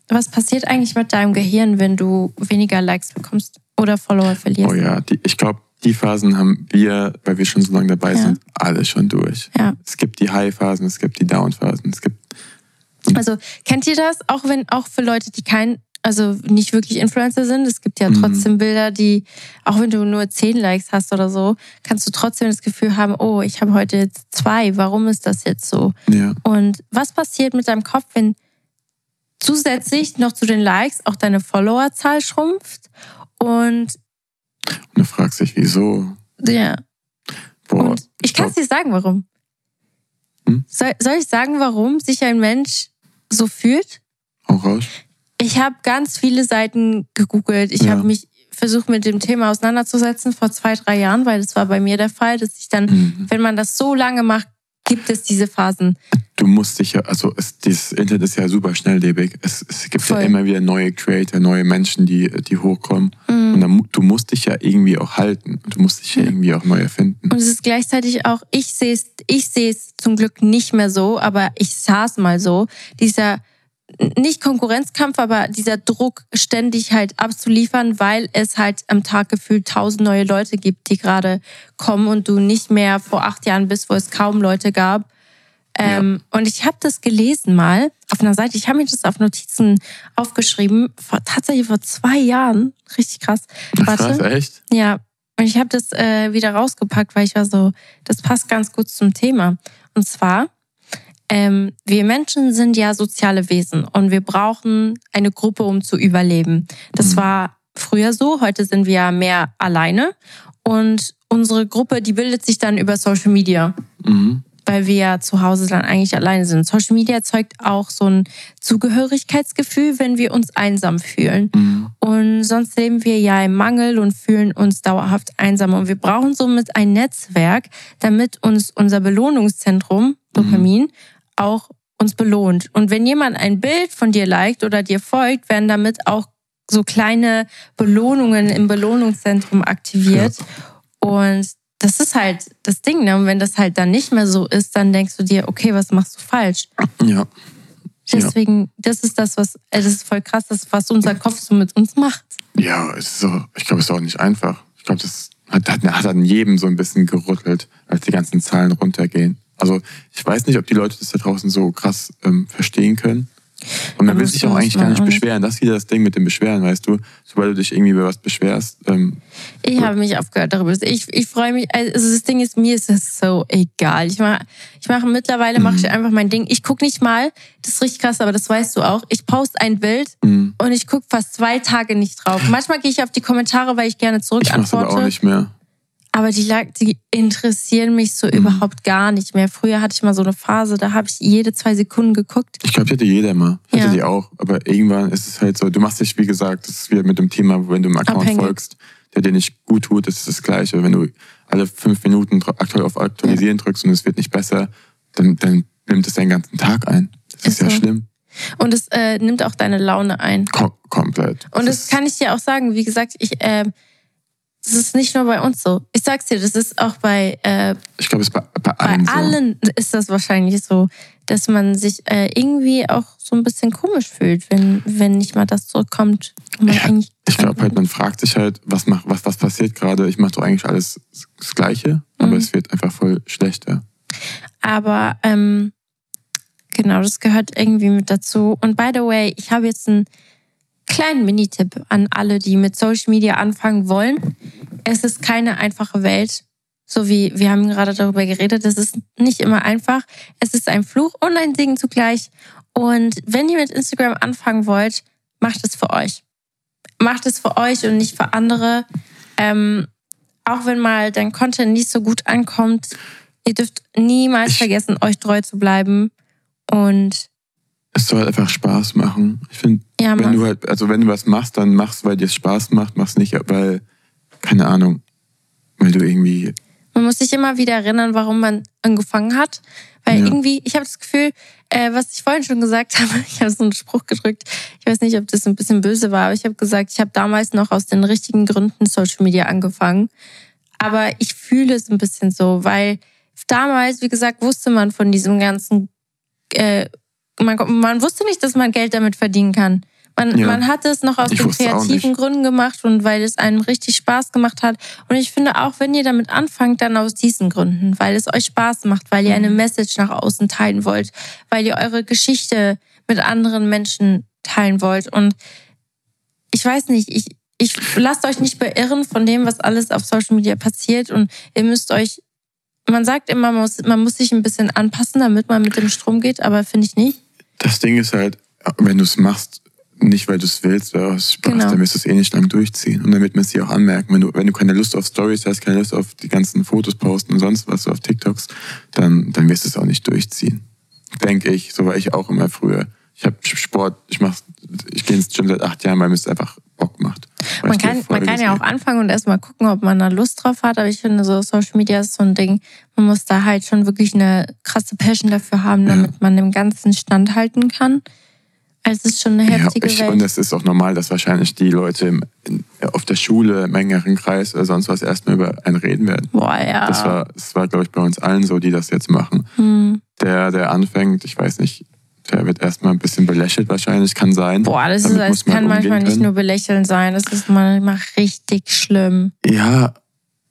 was passiert eigentlich mit deinem Gehirn, wenn du weniger Likes bekommst oder Follower verlierst? Oh ja, die, ich glaube, die Phasen haben wir, weil wir schon so lange dabei ja. sind, alle schon durch. Ja. Es gibt die High-Phasen, es gibt die Down-Phasen, es gibt. Also kennt ihr das? Auch wenn, auch für Leute, die kein, also nicht wirklich Influencer sind, es gibt ja mhm. trotzdem mhm. Bilder, die, auch wenn du nur zehn Likes hast oder so, kannst du trotzdem das Gefühl haben, oh, ich habe heute jetzt zwei, warum ist das jetzt so? Ja. Und was passiert mit deinem Kopf, wenn zusätzlich noch zu den Likes auch deine Followerzahl schrumpft und und du fragst dich, wieso? Ja. Boah, und ich kann es dir sagen, warum. Hm? Soll, soll ich sagen, warum sich ein Mensch so fühlt? Auch raus. Ich habe ganz viele Seiten gegoogelt. Ich ja. habe mich versucht, mit dem Thema auseinanderzusetzen vor zwei, drei Jahren, weil das war bei mir der Fall, dass ich dann, mhm. wenn man das so lange macht, gibt es diese Phasen. Du musst dich ja, also es, dieses Internet ist ja super schnelllebig. Es, es gibt Voll. ja immer wieder neue Creator, neue Menschen, die, die hochkommen. Mhm. Und dann, du musst dich ja irgendwie auch halten. Und du musst dich ja irgendwie auch neu erfinden. Und es ist gleichzeitig auch, ich sehe es, ich sehe es zum Glück nicht mehr so, aber ich sah es mal so. Dieser nicht Konkurrenzkampf, aber dieser Druck, ständig halt abzuliefern, weil es halt am Tag gefühlt tausend neue Leute gibt, die gerade kommen und du nicht mehr vor acht Jahren bist, wo es kaum Leute gab. Ähm, ja. Und ich habe das gelesen mal auf einer Seite. Ich habe mir das auf Notizen aufgeschrieben. Vor, tatsächlich vor zwei Jahren. Richtig krass. Warte. Krass, echt? Ja. Und ich habe das äh, wieder rausgepackt, weil ich war so, das passt ganz gut zum Thema. Und zwar, ähm, wir Menschen sind ja soziale Wesen und wir brauchen eine Gruppe, um zu überleben. Das mhm. war früher so, heute sind wir mehr alleine. Und unsere Gruppe, die bildet sich dann über Social Media. Mhm weil wir ja zu Hause dann eigentlich alleine sind. Social Media erzeugt auch so ein Zugehörigkeitsgefühl, wenn wir uns einsam fühlen. Mhm. Und sonst leben wir ja im Mangel und fühlen uns dauerhaft einsam. Und wir brauchen somit ein Netzwerk, damit uns unser Belohnungszentrum, Dopamin, mhm. Auch uns belohnt. Und wenn jemand ein Bild von dir liked oder dir folgt, werden damit auch so kleine Belohnungen im Belohnungszentrum aktiviert. Ja. Und das ist halt das Ding, ne? Und wenn das halt dann nicht mehr so ist, dann denkst du dir, okay, was machst du falsch? Ja. Deswegen, das ist das, was, das ist voll krass, das, was unser Kopf so mit uns macht. Ja, es ist so, ich glaube, es ist auch nicht einfach. Ich glaube, das hat, hat, hat an jedem so ein bisschen gerüttelt, als die ganzen Zahlen runtergehen. Also ich weiß nicht, ob die Leute das da draußen so krass ähm, verstehen können. Und man will sich auch eigentlich gar nicht beschweren. Das ist wieder das Ding mit dem Beschweren, weißt du? Sobald du dich irgendwie über was beschwerst. Ähm, ich habe mich aufgehört darüber. Ich, ich freue mich. Also das Ding ist, mir ist es so egal. Ich mache ich mach, mittlerweile mache ich mhm. einfach mein Ding. Ich gucke nicht mal, das ist richtig krass, aber das weißt du auch. Ich poste ein Bild mhm. und ich gucke fast zwei Tage nicht drauf. Manchmal gehe ich auf die Kommentare, weil ich gerne zurückantworte. Ich mache aber auch nicht mehr. Aber die, die interessieren mich so mhm. überhaupt gar nicht mehr. Früher hatte ich mal so eine Phase, da habe ich jede zwei Sekunden geguckt. Ich glaube, die hatte jeder mal. Ich hatte die auch. Aber irgendwann ist es halt so, du machst dich, wie gesagt, das ist wieder mit dem Thema, wenn du einem Account Abhängig. folgst, der dir nicht gut tut, das ist das Gleiche. Wenn du alle fünf Minuten aktuell auf Aktualisieren ja. drückst und es wird nicht besser, dann, dann nimmt es deinen ganzen Tag ein. Das ist, ist ja so. schlimm. Und es äh, nimmt auch deine Laune ein. Kom komplett. Und das, das kann ich dir auch sagen. Wie gesagt, ich äh, das ist nicht nur bei uns so. Ich sag's dir, das ist auch bei. Äh, ich glaube, es ist bei, bei allen. Bei allen so. ist das wahrscheinlich so, dass man sich äh, irgendwie auch so ein bisschen komisch fühlt, wenn, wenn nicht mal das zurückkommt. Ja, ich glaube halt, man fragt sich halt, was, macht, was, was passiert gerade? Ich mache doch eigentlich alles das Gleiche, aber mhm. es wird einfach voll schlechter. Aber ähm, genau, das gehört irgendwie mit dazu. Und by the way, ich habe jetzt ein kleinen Minitipp an alle, die mit Social Media anfangen wollen. Es ist keine einfache Welt. So wie wir haben gerade darüber geredet, es ist nicht immer einfach. Es ist ein Fluch und ein Segen zugleich. Und wenn ihr mit Instagram anfangen wollt, macht es für euch. Macht es für euch und nicht für andere. Ähm, auch wenn mal dein Content nicht so gut ankommt, ihr dürft niemals vergessen, euch treu zu bleiben. Und es soll halt einfach Spaß machen. Ich finde, ja, wenn du halt, also wenn du was machst, dann machst, weil dir es Spaß macht, machst nicht, weil, keine Ahnung, weil du irgendwie. Man muss sich immer wieder erinnern, warum man angefangen hat. Weil ja. irgendwie, ich habe das Gefühl, äh, was ich vorhin schon gesagt habe, ich habe so einen Spruch gedrückt. Ich weiß nicht, ob das ein bisschen böse war, aber ich habe gesagt, ich habe damals noch aus den richtigen Gründen Social Media angefangen. Aber ich fühle es ein bisschen so, weil damals, wie gesagt, wusste man von diesem ganzen äh, man, man wusste nicht, dass man Geld damit verdienen kann. Man, ja. man hat es noch aus ich den kreativen Gründen gemacht und weil es einem richtig Spaß gemacht hat. Und ich finde auch, wenn ihr damit anfangt, dann aus diesen Gründen, weil es euch Spaß macht, weil ihr eine mhm. Message nach außen teilen wollt, weil ihr eure Geschichte mit anderen Menschen teilen wollt. Und ich weiß nicht, ich, ich lasst euch nicht beirren von dem, was alles auf Social Media passiert. Und ihr müsst euch, man sagt immer, man muss, man muss sich ein bisschen anpassen, damit man mit dem Strom geht, aber finde ich nicht. Das Ding ist halt, wenn du es machst, nicht weil du es willst oder aus Spaß, genau. dann wirst du es eh nicht lang durchziehen. Und damit müsst ihr auch anmerken, wenn du, wenn du keine Lust auf Stories hast, keine Lust auf die ganzen Fotos posten und sonst was, so auf TikToks, dann, dann wirst du es auch nicht durchziehen. Denke ich, so war ich auch immer früher. Ich habe Sport, ich mach, ich gehe ins Gym seit acht Jahren, weil mir es einfach Bock macht. Man kann, man kann ja auch anfangen und erstmal gucken, ob man da Lust drauf hat. Aber ich finde, so Social Media ist so ein Ding. Man muss da halt schon wirklich eine krasse Passion dafür haben, damit ja. man dem Ganzen standhalten kann. Also es ist schon eine heftige ja, ich, Welt. Und es ist auch normal, dass wahrscheinlich die Leute im, in, auf der Schule, im engeren Kreis oder sonst was erstmal über einen reden werden. Boah, ja. Das war, das war glaube ich, bei uns allen so, die das jetzt machen. Hm. Der, der anfängt, ich weiß nicht, der wird erstmal ein bisschen belächelt wahrscheinlich, kann sein. Boah, das, ist, das kann manchmal nicht nur belächeln sein, das ist manchmal richtig schlimm. Ja,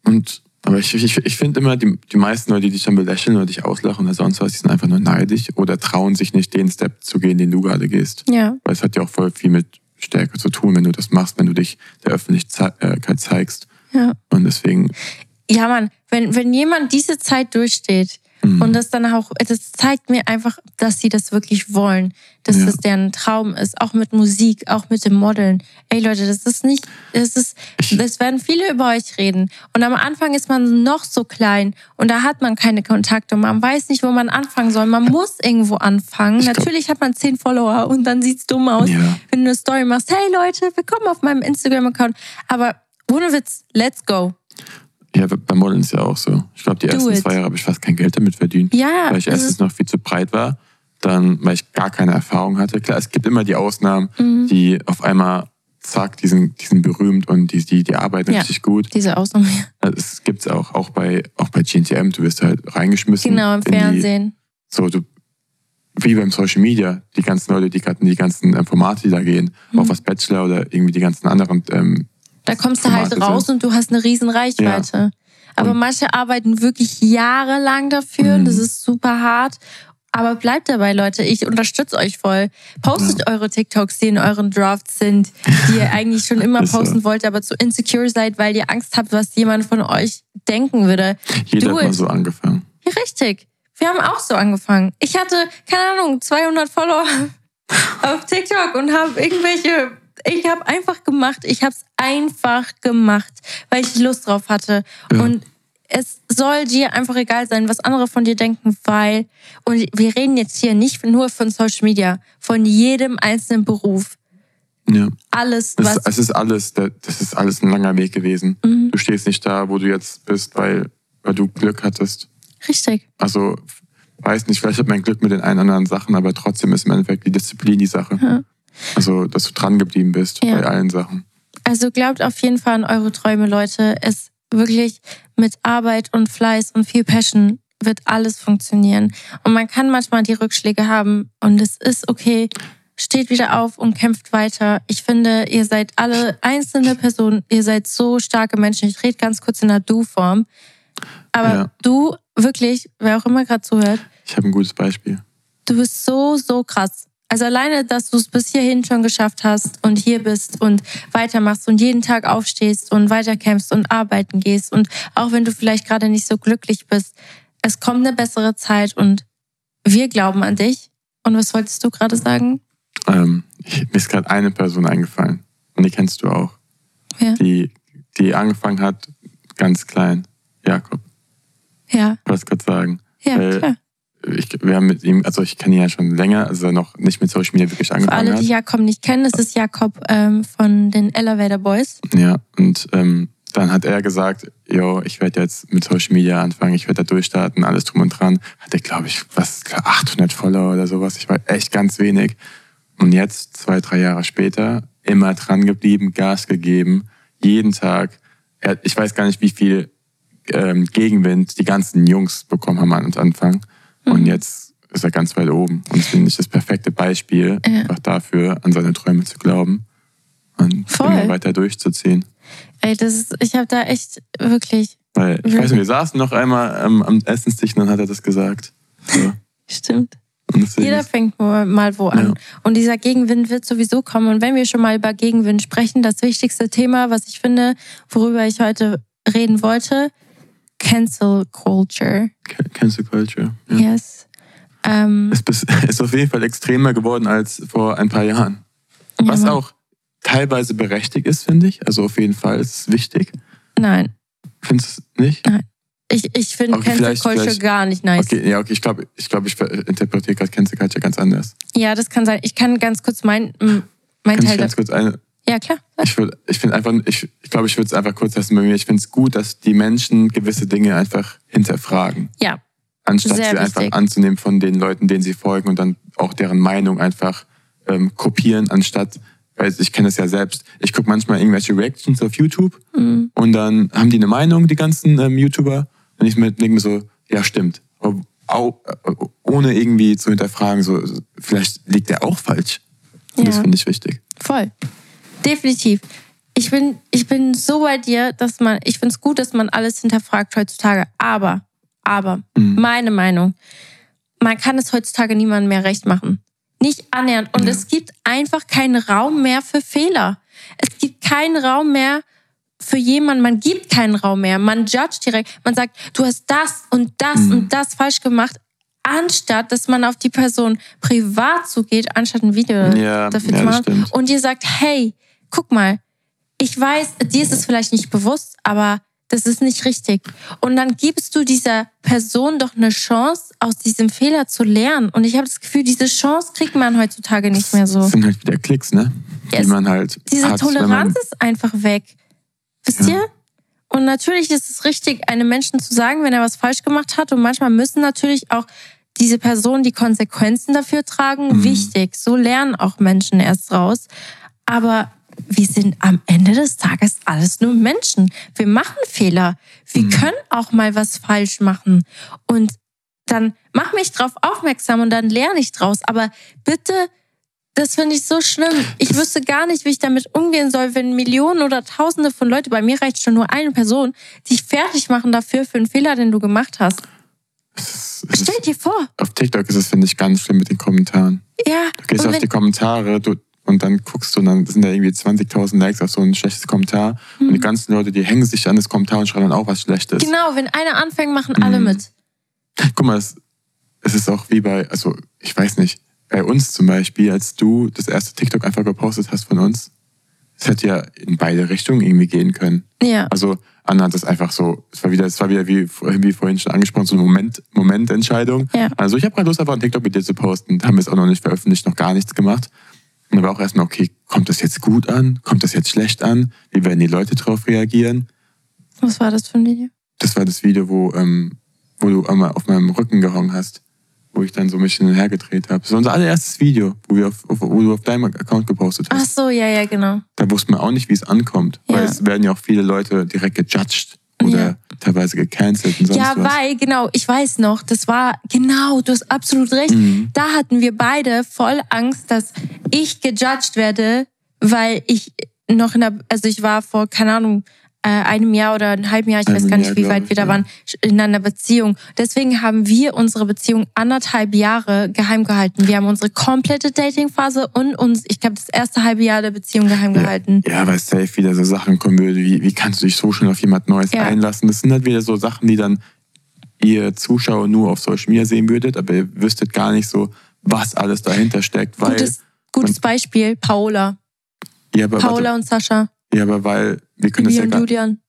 und Aber ich, ich, ich finde immer, die, die meisten Leute, die dich dann belächeln oder dich auslachen oder sonst was, die sind einfach nur neidisch oder trauen sich nicht, den Step zu gehen, den du gerade gehst. Ja. Weil es hat ja auch voll viel mit Stärke zu tun, wenn du das machst, wenn du dich der Öffentlichkeit zeigst. Ja. Und deswegen. Ja, Mann, wenn, wenn jemand diese Zeit durchsteht, Mhm. Und das dann auch, das zeigt mir einfach, dass sie das wirklich wollen, dass ja. das deren Traum ist, auch mit Musik, auch mit dem Modeln. Ey Leute, das ist nicht, das ist, das werden viele über euch reden. Und am Anfang ist man noch so klein und da hat man keine Kontakte und man weiß nicht, wo man anfangen soll. Man muss irgendwo anfangen. Ich Natürlich hat man zehn Follower und dann sieht's dumm aus, ja. wenn du eine Story machst. Hey Leute, willkommen auf meinem Instagram-Account. Aber ohne Witz, let's go. Ja, beim Modeln ist ja auch so. Ich glaube, die ersten zwei Jahre habe ich fast kein Geld damit verdient. Ja. Weil ich erstens noch viel zu breit war, dann, weil ich gar keine Erfahrung hatte. Klar, es gibt immer die Ausnahmen, mhm. die auf einmal zack, die sind, die sind berühmt und die, die, die arbeiten ja, richtig gut. Diese Ausnahmen. Ja. Es gibt's auch, auch bei, auch bei GNTM, du wirst halt reingeschmissen. Genau, im Fernsehen. Die, so, du, wie beim Social Media, die ganzen Leute, die gerade in die ganzen ähm, Formate, die da gehen, mhm. auch was Bachelor oder irgendwie die ganzen anderen ähm, da kommst du halt raus und du hast eine riesen Reichweite. Ja. Aber und manche arbeiten wirklich jahrelang dafür. Mhm. Das ist super hart. Aber bleibt dabei, Leute. Ich unterstütze euch voll. Postet ja. eure TikToks, die in euren Drafts sind, die ihr eigentlich schon immer posten wollt, aber zu insecure seid, weil ihr Angst habt, was jemand von euch denken würde. Jeder hat mal so angefangen. Ja, richtig. Wir haben auch so angefangen. Ich hatte, keine Ahnung, 200 Follower auf TikTok und habe irgendwelche ich habe einfach gemacht. Ich habe es einfach gemacht, weil ich Lust drauf hatte. Ja. Und es soll dir einfach egal sein, was andere von dir denken, weil, und wir reden jetzt hier nicht nur von Social Media, von jedem einzelnen Beruf. Ja. Alles, was. Es, ist alles, das ist alles ein langer Weg gewesen. Mhm. Du stehst nicht da, wo du jetzt bist, weil, weil du Glück hattest. Richtig. Also, weiß nicht, vielleicht hat mein Glück mit den einen oder anderen Sachen, aber trotzdem ist im Endeffekt die Disziplin die Sache. Ja. Also, dass du dran geblieben bist ja. bei allen Sachen. Also glaubt auf jeden Fall an eure Träume, Leute. Es wirklich mit Arbeit und Fleiß und viel Passion wird alles funktionieren. Und man kann manchmal die Rückschläge haben und es ist okay. Steht wieder auf und kämpft weiter. Ich finde, ihr seid alle einzelne Personen. Ihr seid so starke Menschen. Ich rede ganz kurz in der Du-Form. Aber ja. du, wirklich, wer auch immer gerade zuhört. Ich habe ein gutes Beispiel. Du bist so, so krass. Also alleine, dass du es bis hierhin schon geschafft hast und hier bist und weitermachst und jeden Tag aufstehst und weiterkämpfst und arbeiten gehst und auch wenn du vielleicht gerade nicht so glücklich bist, es kommt eine bessere Zeit und wir glauben an dich. Und was wolltest du gerade sagen? Ähm, ich, mir ist gerade eine Person eingefallen und die kennst du auch. Ja. Die, die angefangen hat, ganz klein. Jakob. Ja. Was gerade sagen. Ja, Weil klar ich, wir haben mit ihm, also ich kenne ihn ja schon länger, also noch nicht mit Social Media wirklich angefangen. Für alle, die Jakob nicht kennen, das ist Jakob ähm, von den Elevator Boys. Ja, und ähm, dann hat er gesagt, yo, ich werde jetzt mit Social Media anfangen, ich werde da durchstarten, alles drum und dran. Hat er, glaube ich, was, 800 Follower oder sowas. Ich war echt ganz wenig. Und jetzt, zwei, drei Jahre später, immer dran geblieben, Gas gegeben, jeden Tag. Er, ich weiß gar nicht, wie viel ähm, Gegenwind die ganzen Jungs bekommen haben an Anfang. Und mhm. jetzt ist er ganz weit oben. Und das finde ich das perfekte Beispiel, ja. einfach dafür, an seine Träume zu glauben und Voll. immer weiter durchzuziehen. Ey, das ist, ich habe da echt wirklich. Weil, ich weiß nicht, wir saßen noch einmal ähm, am Essenstisch und dann hat er das gesagt. So. Stimmt. Jeder fängt mal wo an. Ja. Und dieser Gegenwind wird sowieso kommen. Und wenn wir schon mal über Gegenwind sprechen, das wichtigste Thema, was ich finde, worüber ich heute reden wollte, Cancel Culture. Cancel Culture. Ja. Yes. Um, es ist auf jeden Fall extremer geworden als vor ein paar Jahren. Ja, Was auch teilweise berechtigt ist, finde ich. Also auf jeden Fall ist es wichtig. Nein. Findest du nicht? Nein. Ich, ich finde okay, Cancel Culture gar nicht nice. Okay, ja, okay, ich glaube, ich, glaub, ich interpretiere gerade Cancel Culture ganz anders. Ja, das kann sein. Ich kann ganz kurz mein, mein kann Teil. Ich ganz kurz eine, ja, klar. Ich, würd, ich finde einfach, ich, ich glaube, ich würde es einfach kurz lassen bei mir. Ich finde es gut, dass die Menschen gewisse Dinge einfach hinterfragen. Ja. Anstatt Sehr sie wichtig. einfach anzunehmen von den Leuten, denen sie folgen und dann auch deren Meinung einfach ähm, kopieren, anstatt, weil ich kenne das ja selbst, ich gucke manchmal irgendwelche Reactions auf YouTube mhm. und dann haben die eine Meinung, die ganzen ähm, YouTuber, und ich denke mir so, ja, stimmt. Auch, äh, ohne irgendwie zu hinterfragen, so, vielleicht liegt der auch falsch. Und ja. das finde ich wichtig. Voll definitiv. ich bin, ich bin so bei dir, dass man, ich finde es gut, dass man alles hinterfragt heutzutage. Aber, aber, mhm. meine Meinung, man kann es heutzutage niemandem mehr recht machen. Nicht annähernd. Und ja. es gibt einfach keinen Raum mehr für Fehler. Es gibt keinen Raum mehr für jemanden, man gibt keinen Raum mehr. Man judgt direkt. Man sagt, du hast das und das mhm. und das falsch gemacht anstatt dass man auf die Person privat zugeht, anstatt ein Video ja, dafür ja, zu machen und dir sagt, hey, guck mal, ich weiß, dir ist es vielleicht nicht bewusst, aber das ist nicht richtig. Und dann gibst du dieser Person doch eine Chance, aus diesem Fehler zu lernen. Und ich habe das Gefühl, diese Chance kriegt man heutzutage nicht mehr so. Das sind halt wieder Klicks, ne? Die yes. man halt. Diese hat, Toleranz ist einfach weg. Wisst ja. ihr? Und natürlich ist es richtig, einem Menschen zu sagen, wenn er was falsch gemacht hat. Und manchmal müssen natürlich auch diese Personen die Konsequenzen dafür tragen. Mhm. Wichtig. So lernen auch Menschen erst raus. Aber wir sind am Ende des Tages alles nur Menschen. Wir machen Fehler. Wir mhm. können auch mal was falsch machen. Und dann mach mich drauf aufmerksam und dann lerne ich draus. Aber bitte, das finde ich so schlimm. Ich wüsste gar nicht, wie ich damit umgehen soll, wenn Millionen oder Tausende von Leuten, bei mir reicht schon nur eine Person, dich fertig machen dafür für einen Fehler, den du gemacht hast. Stell dir vor. Auf TikTok ist es, finde ich, ganz schlimm mit den Kommentaren. Ja. Du gehst auf die Kommentare, du, und dann guckst du und dann sind da irgendwie 20.000 Likes auf so ein schlechtes Kommentar. Mhm. Und die mhm. ganzen Leute, die hängen sich an das Kommentar und schreiben dann auch was Schlechtes. Genau, wenn einer anfängt, machen mhm. alle mit. Guck mal, es, es ist auch wie bei, also ich weiß nicht, bei uns zum Beispiel, als du das erste TikTok einfach gepostet hast von uns, es hätte ja in beide Richtungen irgendwie gehen können. Ja. Also Anna hat das einfach so, es war wieder, es war wieder wie, wie vorhin schon angesprochen, so eine Moment, Momententscheidung. Ja. Also ich habe gerade Lust, einfach ein TikTok mit dir zu posten. Da haben wir es auch noch nicht veröffentlicht, noch gar nichts gemacht. Und dann war auch erstmal, okay, kommt das jetzt gut an? Kommt das jetzt schlecht an? Wie werden die Leute darauf reagieren? Was war das für ein Video? Das war das Video, wo, ähm, wo du einmal auf meinem Rücken gehangen hast, wo ich dann so mich hin und her gedreht habe. Das war unser allererstes Video, wo, wir auf, wo du auf deinem Account gepostet hast. Ach so, ja, ja, genau. Da wusste man auch nicht, wie es ankommt, ja. weil es werden ja auch viele Leute direkt gejudged oder ja. teilweise gecancelt und sonst Ja, was. weil, genau, ich weiß noch, das war, genau, du hast absolut recht. Mhm. Da hatten wir beide voll Angst, dass ich gejudged werde, weil ich noch in der, also ich war vor, keine Ahnung, einem Jahr oder einem halben Jahr, ich weiß gar nicht, Jahr, wie weit wir da ja. waren, in einer Beziehung. Deswegen haben wir unsere Beziehung anderthalb Jahre geheim gehalten. Wir haben unsere komplette Datingphase und uns, ich glaube, das erste halbe Jahr der Beziehung geheim ja. gehalten. Ja, weil safe wieder so Sachen kommen würde, wie, wie kannst du dich so schnell auf jemand Neues ja. einlassen? Das sind halt wieder so Sachen, die dann ihr Zuschauer nur auf Social Media sehen würdet, aber ihr wüsstet gar nicht so, was alles dahinter steckt. Weil gutes, gutes Beispiel, Paola. Ja, aber Paola warte, und Sascha. Ja, aber weil wir können Bibi das ja und Julian.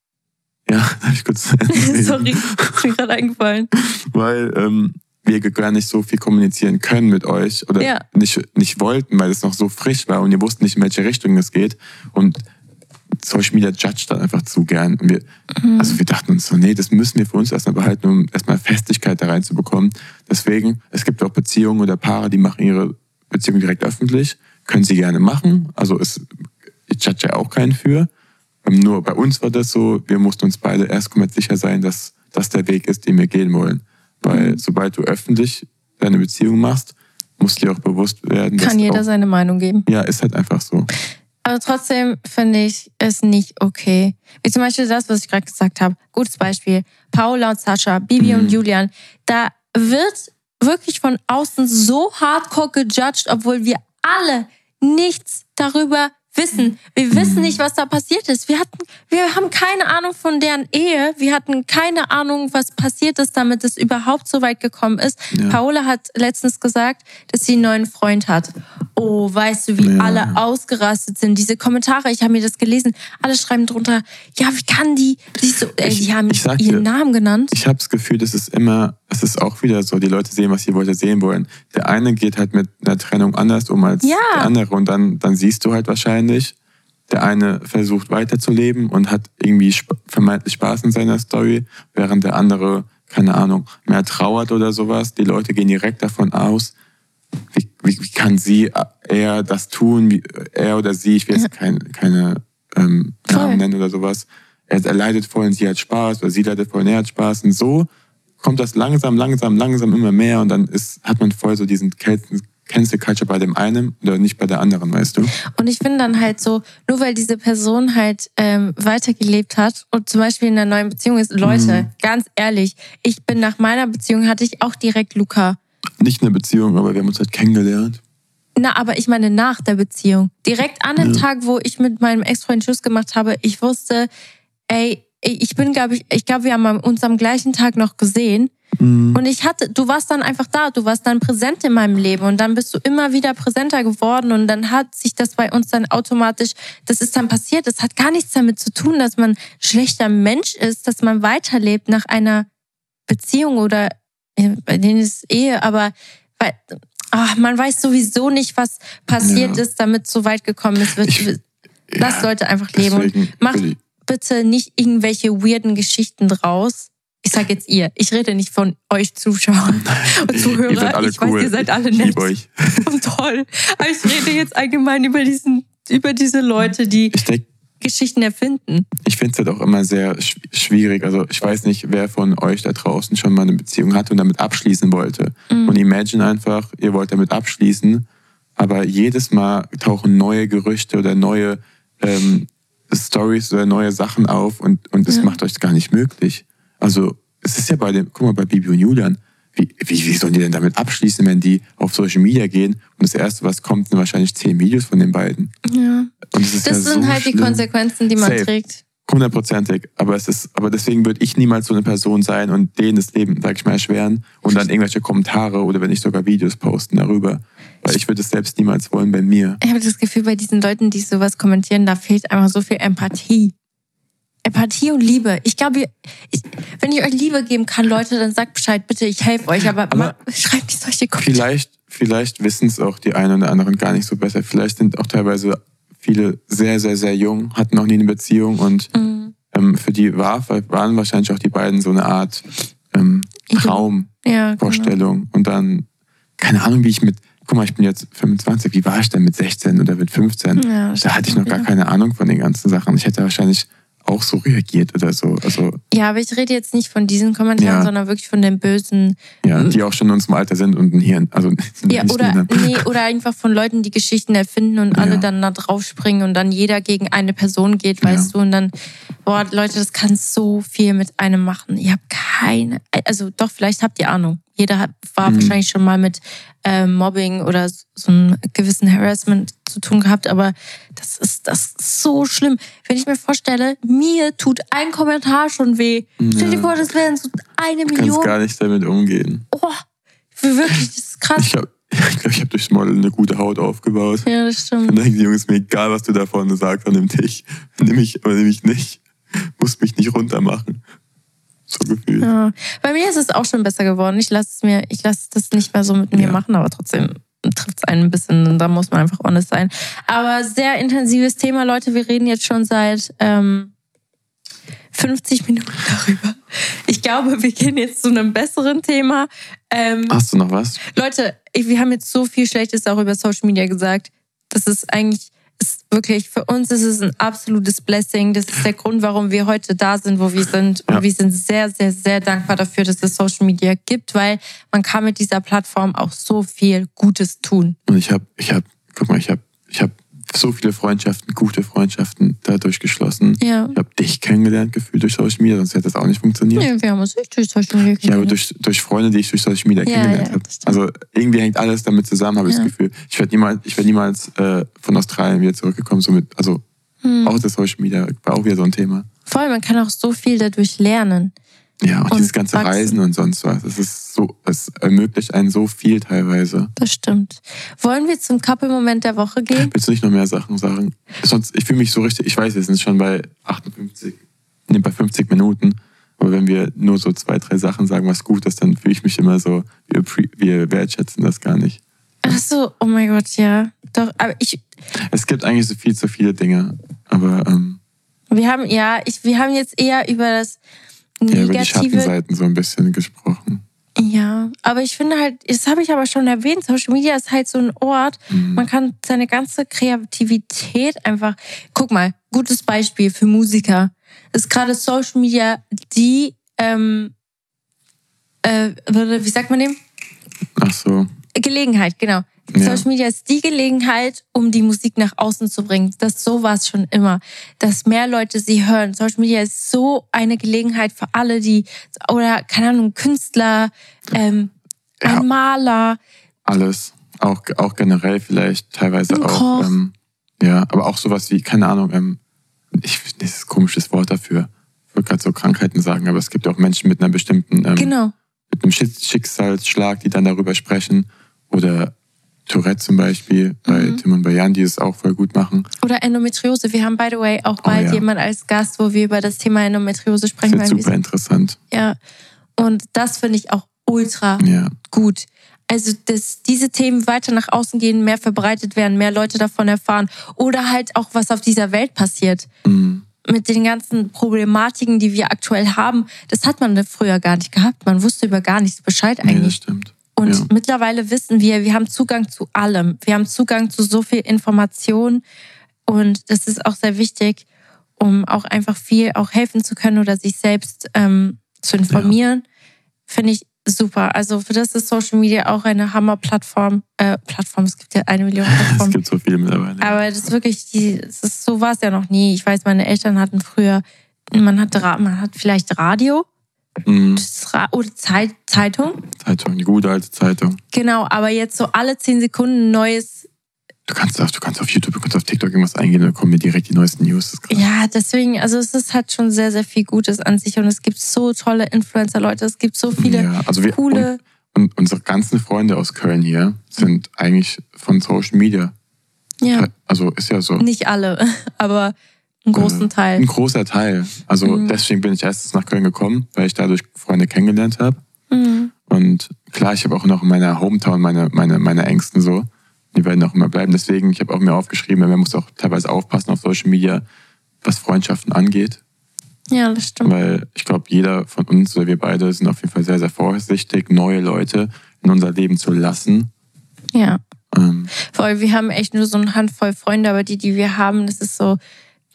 Ja, da habe ich kurz. Sorry, ist mir gerade eingefallen. Weil ähm, wir gar nicht so viel kommunizieren können mit euch oder ja. nicht, nicht wollten, weil es noch so frisch war und ihr wussten nicht, in welche Richtung es geht. Und Social Media judgt dann einfach zu gern. Und wir, mhm. Also wir dachten uns so, nee, das müssen wir für uns erstmal behalten, um erstmal Festigkeit da reinzubekommen. Deswegen, es gibt auch Beziehungen oder Paare, die machen ihre Beziehung direkt öffentlich. Können sie gerne machen. Also es ich judge ja auch keinen für. Nur bei uns war das so, wir mussten uns beide erst komplett sicher sein, dass das der Weg ist, den wir gehen wollen. Weil mhm. sobald du öffentlich deine Beziehung machst, musst du dir auch bewusst werden. Kann jeder auch, seine Meinung geben. Ja, ist halt einfach so. Aber trotzdem finde ich es nicht okay. Wie zum Beispiel das, was ich gerade gesagt habe. Gutes Beispiel. Paula und Sascha, Bibi mhm. und Julian. Da wird wirklich von außen so hardcore gejudged, obwohl wir alle nichts darüber wissen. Wir wissen nicht, was da passiert ist. Wir hatten, wir haben keine Ahnung von deren Ehe. Wir hatten keine Ahnung, was passiert ist, damit es überhaupt so weit gekommen ist. Ja. Paola hat letztens gesagt, dass sie einen neuen Freund hat. Oh, weißt du, wie ja. alle ausgerastet sind. Diese Kommentare, ich habe mir das gelesen. Alle schreiben drunter, ja, wie kann die, die, so, äh, die haben ihren dir, Namen genannt. Ich habe das Gefühl, das ist immer, es ist auch wieder so, die Leute sehen, was sie wollte sehen wollen. Der eine geht halt mit einer Trennung anders um als ja. der andere und dann, dann siehst du halt wahrscheinlich, der eine versucht weiterzuleben und hat irgendwie vermeintlich Spaß in seiner Story, während der andere, keine Ahnung, mehr trauert oder sowas. Die Leute gehen direkt davon aus, wie, wie, wie kann sie, äh, er das tun, wie, er oder sie, ich will jetzt keine, keine ähm, Namen nennen oder sowas. Er, er leidet voll und sie hat Spaß oder sie leidet voll und er hat Spaß. Und so kommt das langsam, langsam, langsam immer mehr und dann ist, hat man voll so diesen Cancel Culture bei dem einen oder nicht bei der anderen, weißt du? Und ich finde dann halt so, nur weil diese Person halt ähm, weitergelebt hat und zum Beispiel in einer neuen Beziehung ist, Leute, mhm. ganz ehrlich, ich bin nach meiner Beziehung hatte ich auch direkt Luca. Nicht eine Beziehung, aber wir haben uns halt kennengelernt. Na, aber ich meine nach der Beziehung. Direkt an dem ja. Tag, wo ich mit meinem Ex-Freund Schluss gemacht habe, ich wusste, ey, ich bin, glaube ich, ich glaube, wir haben uns am gleichen Tag noch gesehen. Mhm. Und ich hatte, du warst dann einfach da, du warst dann präsent in meinem Leben und dann bist du immer wieder präsenter geworden und dann hat sich das bei uns dann automatisch, das ist dann passiert. Das hat gar nichts damit zu tun, dass man schlechter Mensch ist, dass man weiterlebt nach einer Beziehung oder bei denen ist Ehe, aber weil, ach, man weiß sowieso nicht, was passiert ja. ist, damit es so weit gekommen ist. Ich, Lasst ja, Leute einfach leben und macht bitte nicht irgendwelche weirden Geschichten draus. Ich sage jetzt ihr. Ich rede nicht von euch Zuschauern und Zuhörer. Ihr seid alle ich cool. weiß, ihr seid alle nett euch. und toll. Aber ich rede jetzt allgemein über diesen, über diese Leute, die denk, Geschichten erfinden. Ich finde es halt auch immer sehr schwierig. Also ich weiß nicht, wer von euch da draußen schon mal eine Beziehung hatte und damit abschließen wollte. Mhm. Und imagine einfach, ihr wollt damit abschließen, aber jedes Mal tauchen neue Gerüchte oder neue ähm, Stories oder neue Sachen auf und, und das ja. macht euch gar nicht möglich. Also es ist ja bei dem, guck mal, bei Bibi und Julian, wie, wie, wie sollen die denn damit abschließen, wenn die auf Social Media gehen und das Erste, was kommt, sind wahrscheinlich zehn Videos von den beiden. Ja. Und das, ist das ja sind so halt schlimm. die Konsequenzen, die man Safe. trägt. Hundertprozentig. Aber es ist, aber deswegen würde ich niemals so eine Person sein und denen das Leben, sag ich mal, erschweren und dann irgendwelche Kommentare oder wenn nicht sogar Videos posten darüber. Weil ich würde es selbst niemals wollen bei mir. Ich habe das Gefühl, bei diesen Leuten, die sowas kommentieren, da fehlt einfach so viel Empathie. Empathie und Liebe. Ich glaube, ich, wenn ich euch Liebe geben kann, Leute, dann sagt Bescheid, bitte, ich helfe euch. Aber, aber schreibt nicht solche Kommentare. Vielleicht, vielleicht wissen es auch die einen oder anderen gar nicht so besser. Vielleicht sind auch teilweise viele sehr, sehr, sehr jung, hatten noch nie eine Beziehung und mhm. ähm, für die war, waren wahrscheinlich auch die beiden so eine Art ähm, Traumvorstellung. Ja, genau. Und dann, keine Ahnung, wie ich mit, guck mal, ich bin jetzt 25, wie war ich denn mit 16 oder mit 15? Ja, da hatte ich noch gar keine Ahnung von den ganzen Sachen. Ich hätte wahrscheinlich auch so reagiert oder so. Also, ja, aber ich rede jetzt nicht von diesen Kommentaren, ja. sondern wirklich von den bösen. Ja, die auch schon in unserem Alter sind und ein Hirn. Also ja, oder, nee, oder einfach von Leuten, die Geschichten erfinden und ja. alle dann da drauf springen und dann jeder gegen eine Person geht, weißt ja. du, und dann, boah, Leute, das kann so viel mit einem machen. Ihr habt keine, also doch, vielleicht habt ihr Ahnung. Jeder hat, war mhm. wahrscheinlich schon mal mit äh, Mobbing oder so einem gewissen Harassment zu tun gehabt, aber das ist, das ist so schlimm. Wenn ich mir vorstelle, mir tut ein Kommentar schon weh. Ja. Stell dir vor, das wären so eine Million. Du kannst gar nicht damit umgehen. Oh, wirklich, das ist krass. Ich glaube, ich, glaub, ich habe durchs Model eine gute Haut aufgebaut. Ja, das stimmt. Und dann denken die Jungs, mir egal, was du da vorne sagst, dann nimm dich. Nimm mich, aber nimm mich nicht. Musst mich nicht runter machen. So gefühlt. Ja. Bei mir ist es auch schon besser geworden. Ich lasse es mir, ich lasse das nicht mehr so mit mir ja. machen, aber trotzdem trifft es einen ein bisschen. Da muss man einfach honest sein. Aber sehr intensives Thema, Leute. Wir reden jetzt schon seit ähm, 50 Minuten darüber. Ich glaube, wir gehen jetzt zu einem besseren Thema. Ähm, Hast du noch was? Leute, wir haben jetzt so viel Schlechtes auch über Social Media gesagt. Das ist eigentlich ist wirklich, für uns ist es ein absolutes Blessing. Das ist der Grund, warum wir heute da sind, wo wir sind. Und wir sind sehr, sehr, sehr dankbar dafür, dass es Social Media gibt, weil man kann mit dieser Plattform auch so viel Gutes tun. Und ich habe, ich habe, guck mal, ich habe, ich habe so viele Freundschaften, gute Freundschaften dadurch geschlossen. Ja. Ich habe dich kennengelernt gefühlt durch Social Media, sonst hätte das auch nicht funktioniert. Ja, wir haben uns nicht durch Social Media kennengelernt. Ja, aber durch, durch Freunde, die ich durch Social Media ja, kennengelernt ja, habe. Also irgendwie hängt alles damit zusammen, habe ich das Gefühl. Ich werde niemals, ich werd niemals äh, von Australien wieder zurückgekommen. So mit, also hm. auch das Social Media war auch wieder so ein Thema. Vor allem, man kann auch so viel dadurch lernen. Ja, auch und dieses ganze wachsen. Reisen und sonst was. Es ist so, es ermöglicht einen so viel teilweise. Das stimmt. Wollen wir zum Couple-Moment der Woche gehen? Willst du nicht noch mehr Sachen sagen? Sonst, ich fühle mich so richtig, ich weiß, wir sind schon bei 58, nee, bei 50 Minuten. Aber wenn wir nur so zwei, drei Sachen sagen, was gut ist, dann fühle ich mich immer so, wir, wir wertschätzen das gar nicht. Ach so, oh mein Gott, ja. Doch, aber ich. Es gibt eigentlich so viel zu viele Dinge. Aber, ähm, Wir haben, ja, ich, wir haben jetzt eher über das, negative... Ja, über die Schattenseiten so ein bisschen gesprochen. Ja, aber ich finde halt, das habe ich aber schon erwähnt, Social Media ist halt so ein Ort, mhm. man kann seine ganze Kreativität einfach, guck mal, gutes Beispiel für Musiker, ist gerade Social Media die, ähm, äh, wie sagt man dem? Ach so. Gelegenheit, genau. Ja. Social Media ist die Gelegenheit, um die Musik nach außen zu bringen. Das so war es schon immer, dass mehr Leute sie hören. Social Media ist so eine Gelegenheit für alle, die oder keine Ahnung Künstler, ähm, ja. ein Maler, alles, auch auch generell vielleicht teilweise ein auch, ähm, ja, aber auch sowas wie keine Ahnung, ähm, ich das ist ein komisches Wort dafür. Ich würde gerade so Krankheiten sagen, aber es gibt auch Menschen mit einer bestimmten ähm, genau. mit einem Schicksalsschlag, die dann darüber sprechen oder Tourette zum Beispiel, bei mhm. Tim und bei Jan, die es auch voll gut machen. Oder Endometriose. Wir haben, by the way, auch oh bald oh, ja. jemand als Gast, wo wir über das Thema Endometriose sprechen. Das ist super interessant. Ja. Und das finde ich auch ultra ja. gut. Also, dass diese Themen weiter nach außen gehen, mehr verbreitet werden, mehr Leute davon erfahren. Oder halt auch, was auf dieser Welt passiert. Mhm. Mit den ganzen Problematiken, die wir aktuell haben. Das hat man früher gar nicht gehabt. Man wusste über gar nichts Bescheid eigentlich. Nee, das stimmt. Und ja. mittlerweile wissen wir, wir haben Zugang zu allem. Wir haben Zugang zu so viel Information. Und das ist auch sehr wichtig, um auch einfach viel auch helfen zu können oder sich selbst ähm, zu informieren. Ja. Finde ich super. Also für das ist Social Media auch eine Hammer-Plattform. Äh, Plattform, es gibt ja eine Million Plattformen. es gibt so viele mittlerweile. Aber das ist wirklich, die, das ist, so war es ja noch nie. Ich weiß, meine Eltern hatten früher, man hat, man hat vielleicht Radio Mhm. Oder Zeit, Zeitung? Zeitung, die gute alte Zeitung. Genau, aber jetzt so alle zehn Sekunden neues. Du kannst, auf, du kannst auf YouTube, du kannst auf TikTok irgendwas eingehen, dann kommen mir direkt die neuesten News. Ja, deswegen, also es ist halt schon sehr, sehr viel Gutes an sich und es gibt so tolle Influencer-Leute, es gibt so viele ja, also wir, coole. Und, und, unsere ganzen Freunde aus Köln hier sind eigentlich von Social Media. Ja. Also ist ja so. Nicht alle, aber einen großen Teil. Ein großer Teil. Also mhm. deswegen bin ich erstens nach Köln gekommen, weil ich dadurch Freunde kennengelernt habe. Mhm. Und klar, ich habe auch noch in meiner Hometown meine, meine, meine Ängsten so. Die werden auch immer bleiben. Deswegen, ich habe auch mir aufgeschrieben, man muss auch teilweise aufpassen auf Social Media, was Freundschaften angeht. Ja, das stimmt. Weil ich glaube, jeder von uns oder wir beide sind auf jeden Fall sehr, sehr vorsichtig, neue Leute in unser Leben zu lassen. Ja. Ähm, Vor allem, wir haben echt nur so eine Handvoll Freunde, aber die, die wir haben, das ist so,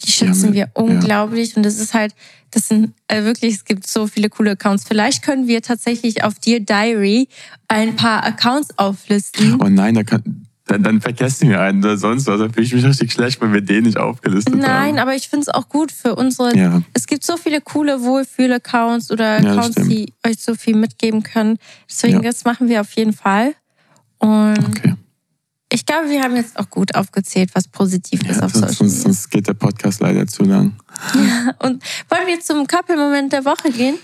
die schätzen wir unglaublich. Ja. Und das ist halt, das sind äh, wirklich, es gibt so viele coole Accounts. Vielleicht können wir tatsächlich auf Dear Diary ein paar Accounts auflisten. Oh nein, da kann, dann, dann vergessen wir einen oder sonst was. Dann fühle ich mich richtig schlecht, wenn wir den nicht aufgelistet Nein, haben. Nein, aber ich finde es auch gut für unsere. Ja. Es gibt so viele coole Wohlfühl-Accounts oder Accounts, ja, die euch so viel mitgeben können. Deswegen, ja. das machen wir auf jeden Fall. Und okay. Ich glaube, wir haben jetzt auch gut aufgezählt, was positiv ja, ist auf sonst, Social Media. Sonst geht der Podcast leider zu lang. Ja, und wollen wir zum Couple-Moment der Woche gehen?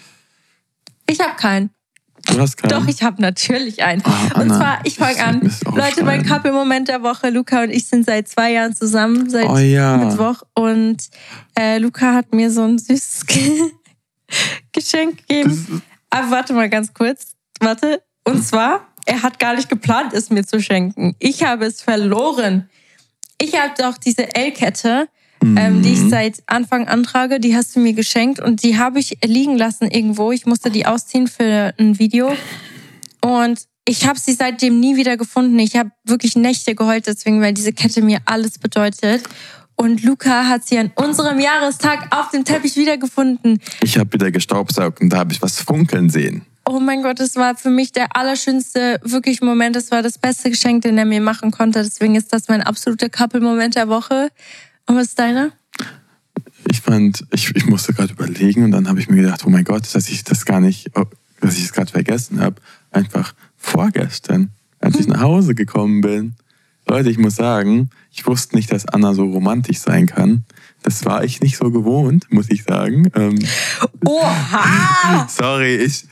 Ich habe keinen. Du hast keinen? Doch, ich habe natürlich einen. Oh, und zwar, ich fange an. Leute, mein Couple-Moment der Woche. Luca und ich sind seit zwei Jahren zusammen, seit oh, ja. Mittwoch. Und äh, Luca hat mir so ein süßes Geschenk gegeben. Aber warte mal ganz kurz. Warte. Und zwar er hat gar nicht geplant, es mir zu schenken. Ich habe es verloren. Ich habe doch diese L-Kette, mhm. ähm, die ich mhm. seit Anfang antrage, die hast du mir geschenkt und die habe ich liegen lassen irgendwo. Ich musste die ausziehen für ein Video. Und ich habe sie seitdem nie wieder gefunden. Ich habe wirklich Nächte geheult deswegen, weil diese Kette mir alles bedeutet. Und Luca hat sie an unserem Jahrestag auf dem Teppich wiedergefunden. Ich habe wieder gestaubsaugt und da habe ich was funkeln sehen oh mein Gott, das war für mich der allerschönste wirklich Moment. Das war das beste Geschenk, den er mir machen konnte. Deswegen ist das mein absoluter Couple-Moment der Woche. Und was ist deiner? Ich fand, ich, ich musste gerade überlegen und dann habe ich mir gedacht, oh mein Gott, dass ich das gar nicht, oh, dass ich es gerade vergessen habe. Einfach vorgestern, als ich hm. nach Hause gekommen bin. Leute, ich muss sagen, ich wusste nicht, dass Anna so romantisch sein kann. Das war ich nicht so gewohnt, muss ich sagen. Ähm, Oha! Sorry, ich,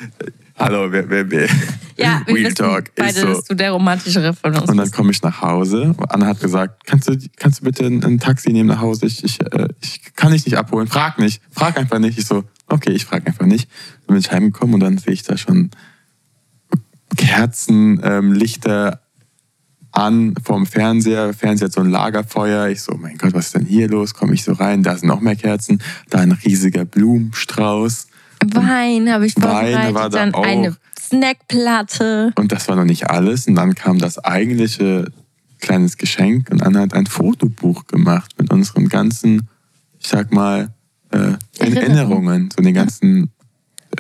Hallo, wer, wer, wer. Ja, wir Real Talk beide, so. dass du der romantischere von uns Und dann komme ich nach Hause. Anna hat gesagt, kannst du, kannst du bitte ein, ein Taxi nehmen nach Hause? Ich, ich, äh, ich kann dich nicht abholen. Frag nicht. Frag einfach nicht. Ich so, okay, ich frag einfach nicht. Dann bin ich heimgekommen und dann sehe ich da schon Kerzen, ähm, Lichter an vom Fernseher. Fernseher hat so ein Lagerfeuer. Ich so, mein Gott, was ist denn hier los? Komme ich so rein, da sind noch mehr Kerzen. Da ein riesiger Blumenstrauß. Wein habe ich vorbereitet, Wein war da dann auch. eine Snackplatte. Und das war noch nicht alles. Und dann kam das eigentliche kleines Geschenk und Anna hat ein Fotobuch gemacht mit unseren ganzen, ich sag mal, äh, Erinnerungen, so den ganzen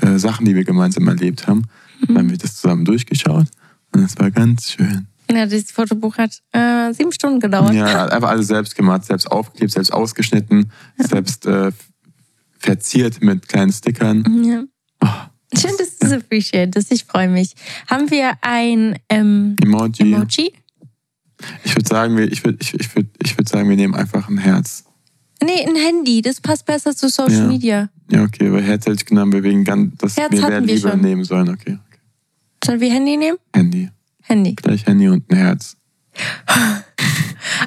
äh, Sachen, die wir gemeinsam erlebt haben. Mhm. Dann haben wir das zusammen durchgeschaut und es war ganz schön. Ja, dieses Fotobuch hat äh, sieben Stunden gedauert. Ja, einfach alles selbst gemacht, selbst aufgeklebt, selbst ausgeschnitten, ja. selbst äh, verziert mit kleinen Stickern. Ja. Oh, Schön, dass du es appreciatest. Ich freue mich. Haben wir ein ähm, Emoji? Emoji? Ich würde sagen, ich würde ich, ich würd, ich würd sagen, wir nehmen einfach ein Herz. Nee, ein Handy. Das passt besser zu Social ja. Media. Ja, okay, weil Herz hätte ich genommen, wir wegen ganz, dass Herz wir lieber schon. nehmen sollen. Okay, okay. Sollen wir Handy nehmen? Handy. Handy. Gleich Handy und ein Herz.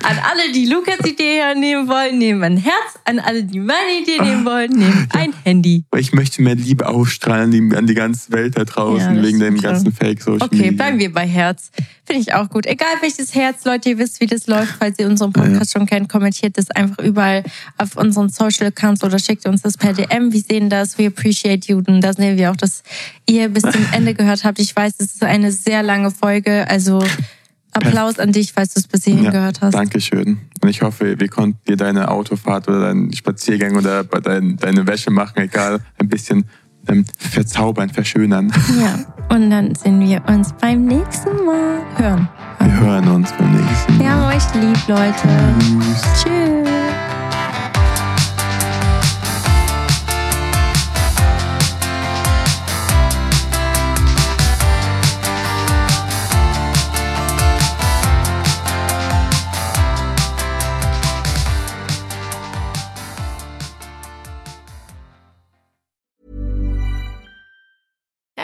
An alle, die Lukas Idee nehmen wollen, nehmen ein Herz. An alle, die meine Idee nehmen wollen, nehmen ein Handy. Ich möchte mehr Liebe ausstrahlen an die ganze Welt da draußen, ja, wegen dem ganzen Fake-Social okay, Media. Okay, bleiben wir bei Herz. Finde ich auch gut. Egal welches Herz, Leute, ihr wisst, wie das läuft. Falls ihr unseren Podcast ja. schon kennt, kommentiert das einfach überall auf unseren Social Accounts oder schickt uns das per DM. Wir sehen das. We appreciate you. Und da sehen wir auch, dass ihr bis zum Ende gehört habt. Ich weiß, es ist eine sehr lange Folge. Also Applaus an dich, falls du es bis hierhin ja, gehört hast. Dankeschön. Und ich hoffe, wir konnten dir deine Autofahrt oder deinen Spaziergang oder dein, deine Wäsche machen, egal, ein bisschen ähm, verzaubern, verschönern. Ja, und dann sehen wir uns beim nächsten Mal. Hören. Wir hören uns beim nächsten Mal. Wir haben euch lieb, Leute. Tschüss. Tschüss.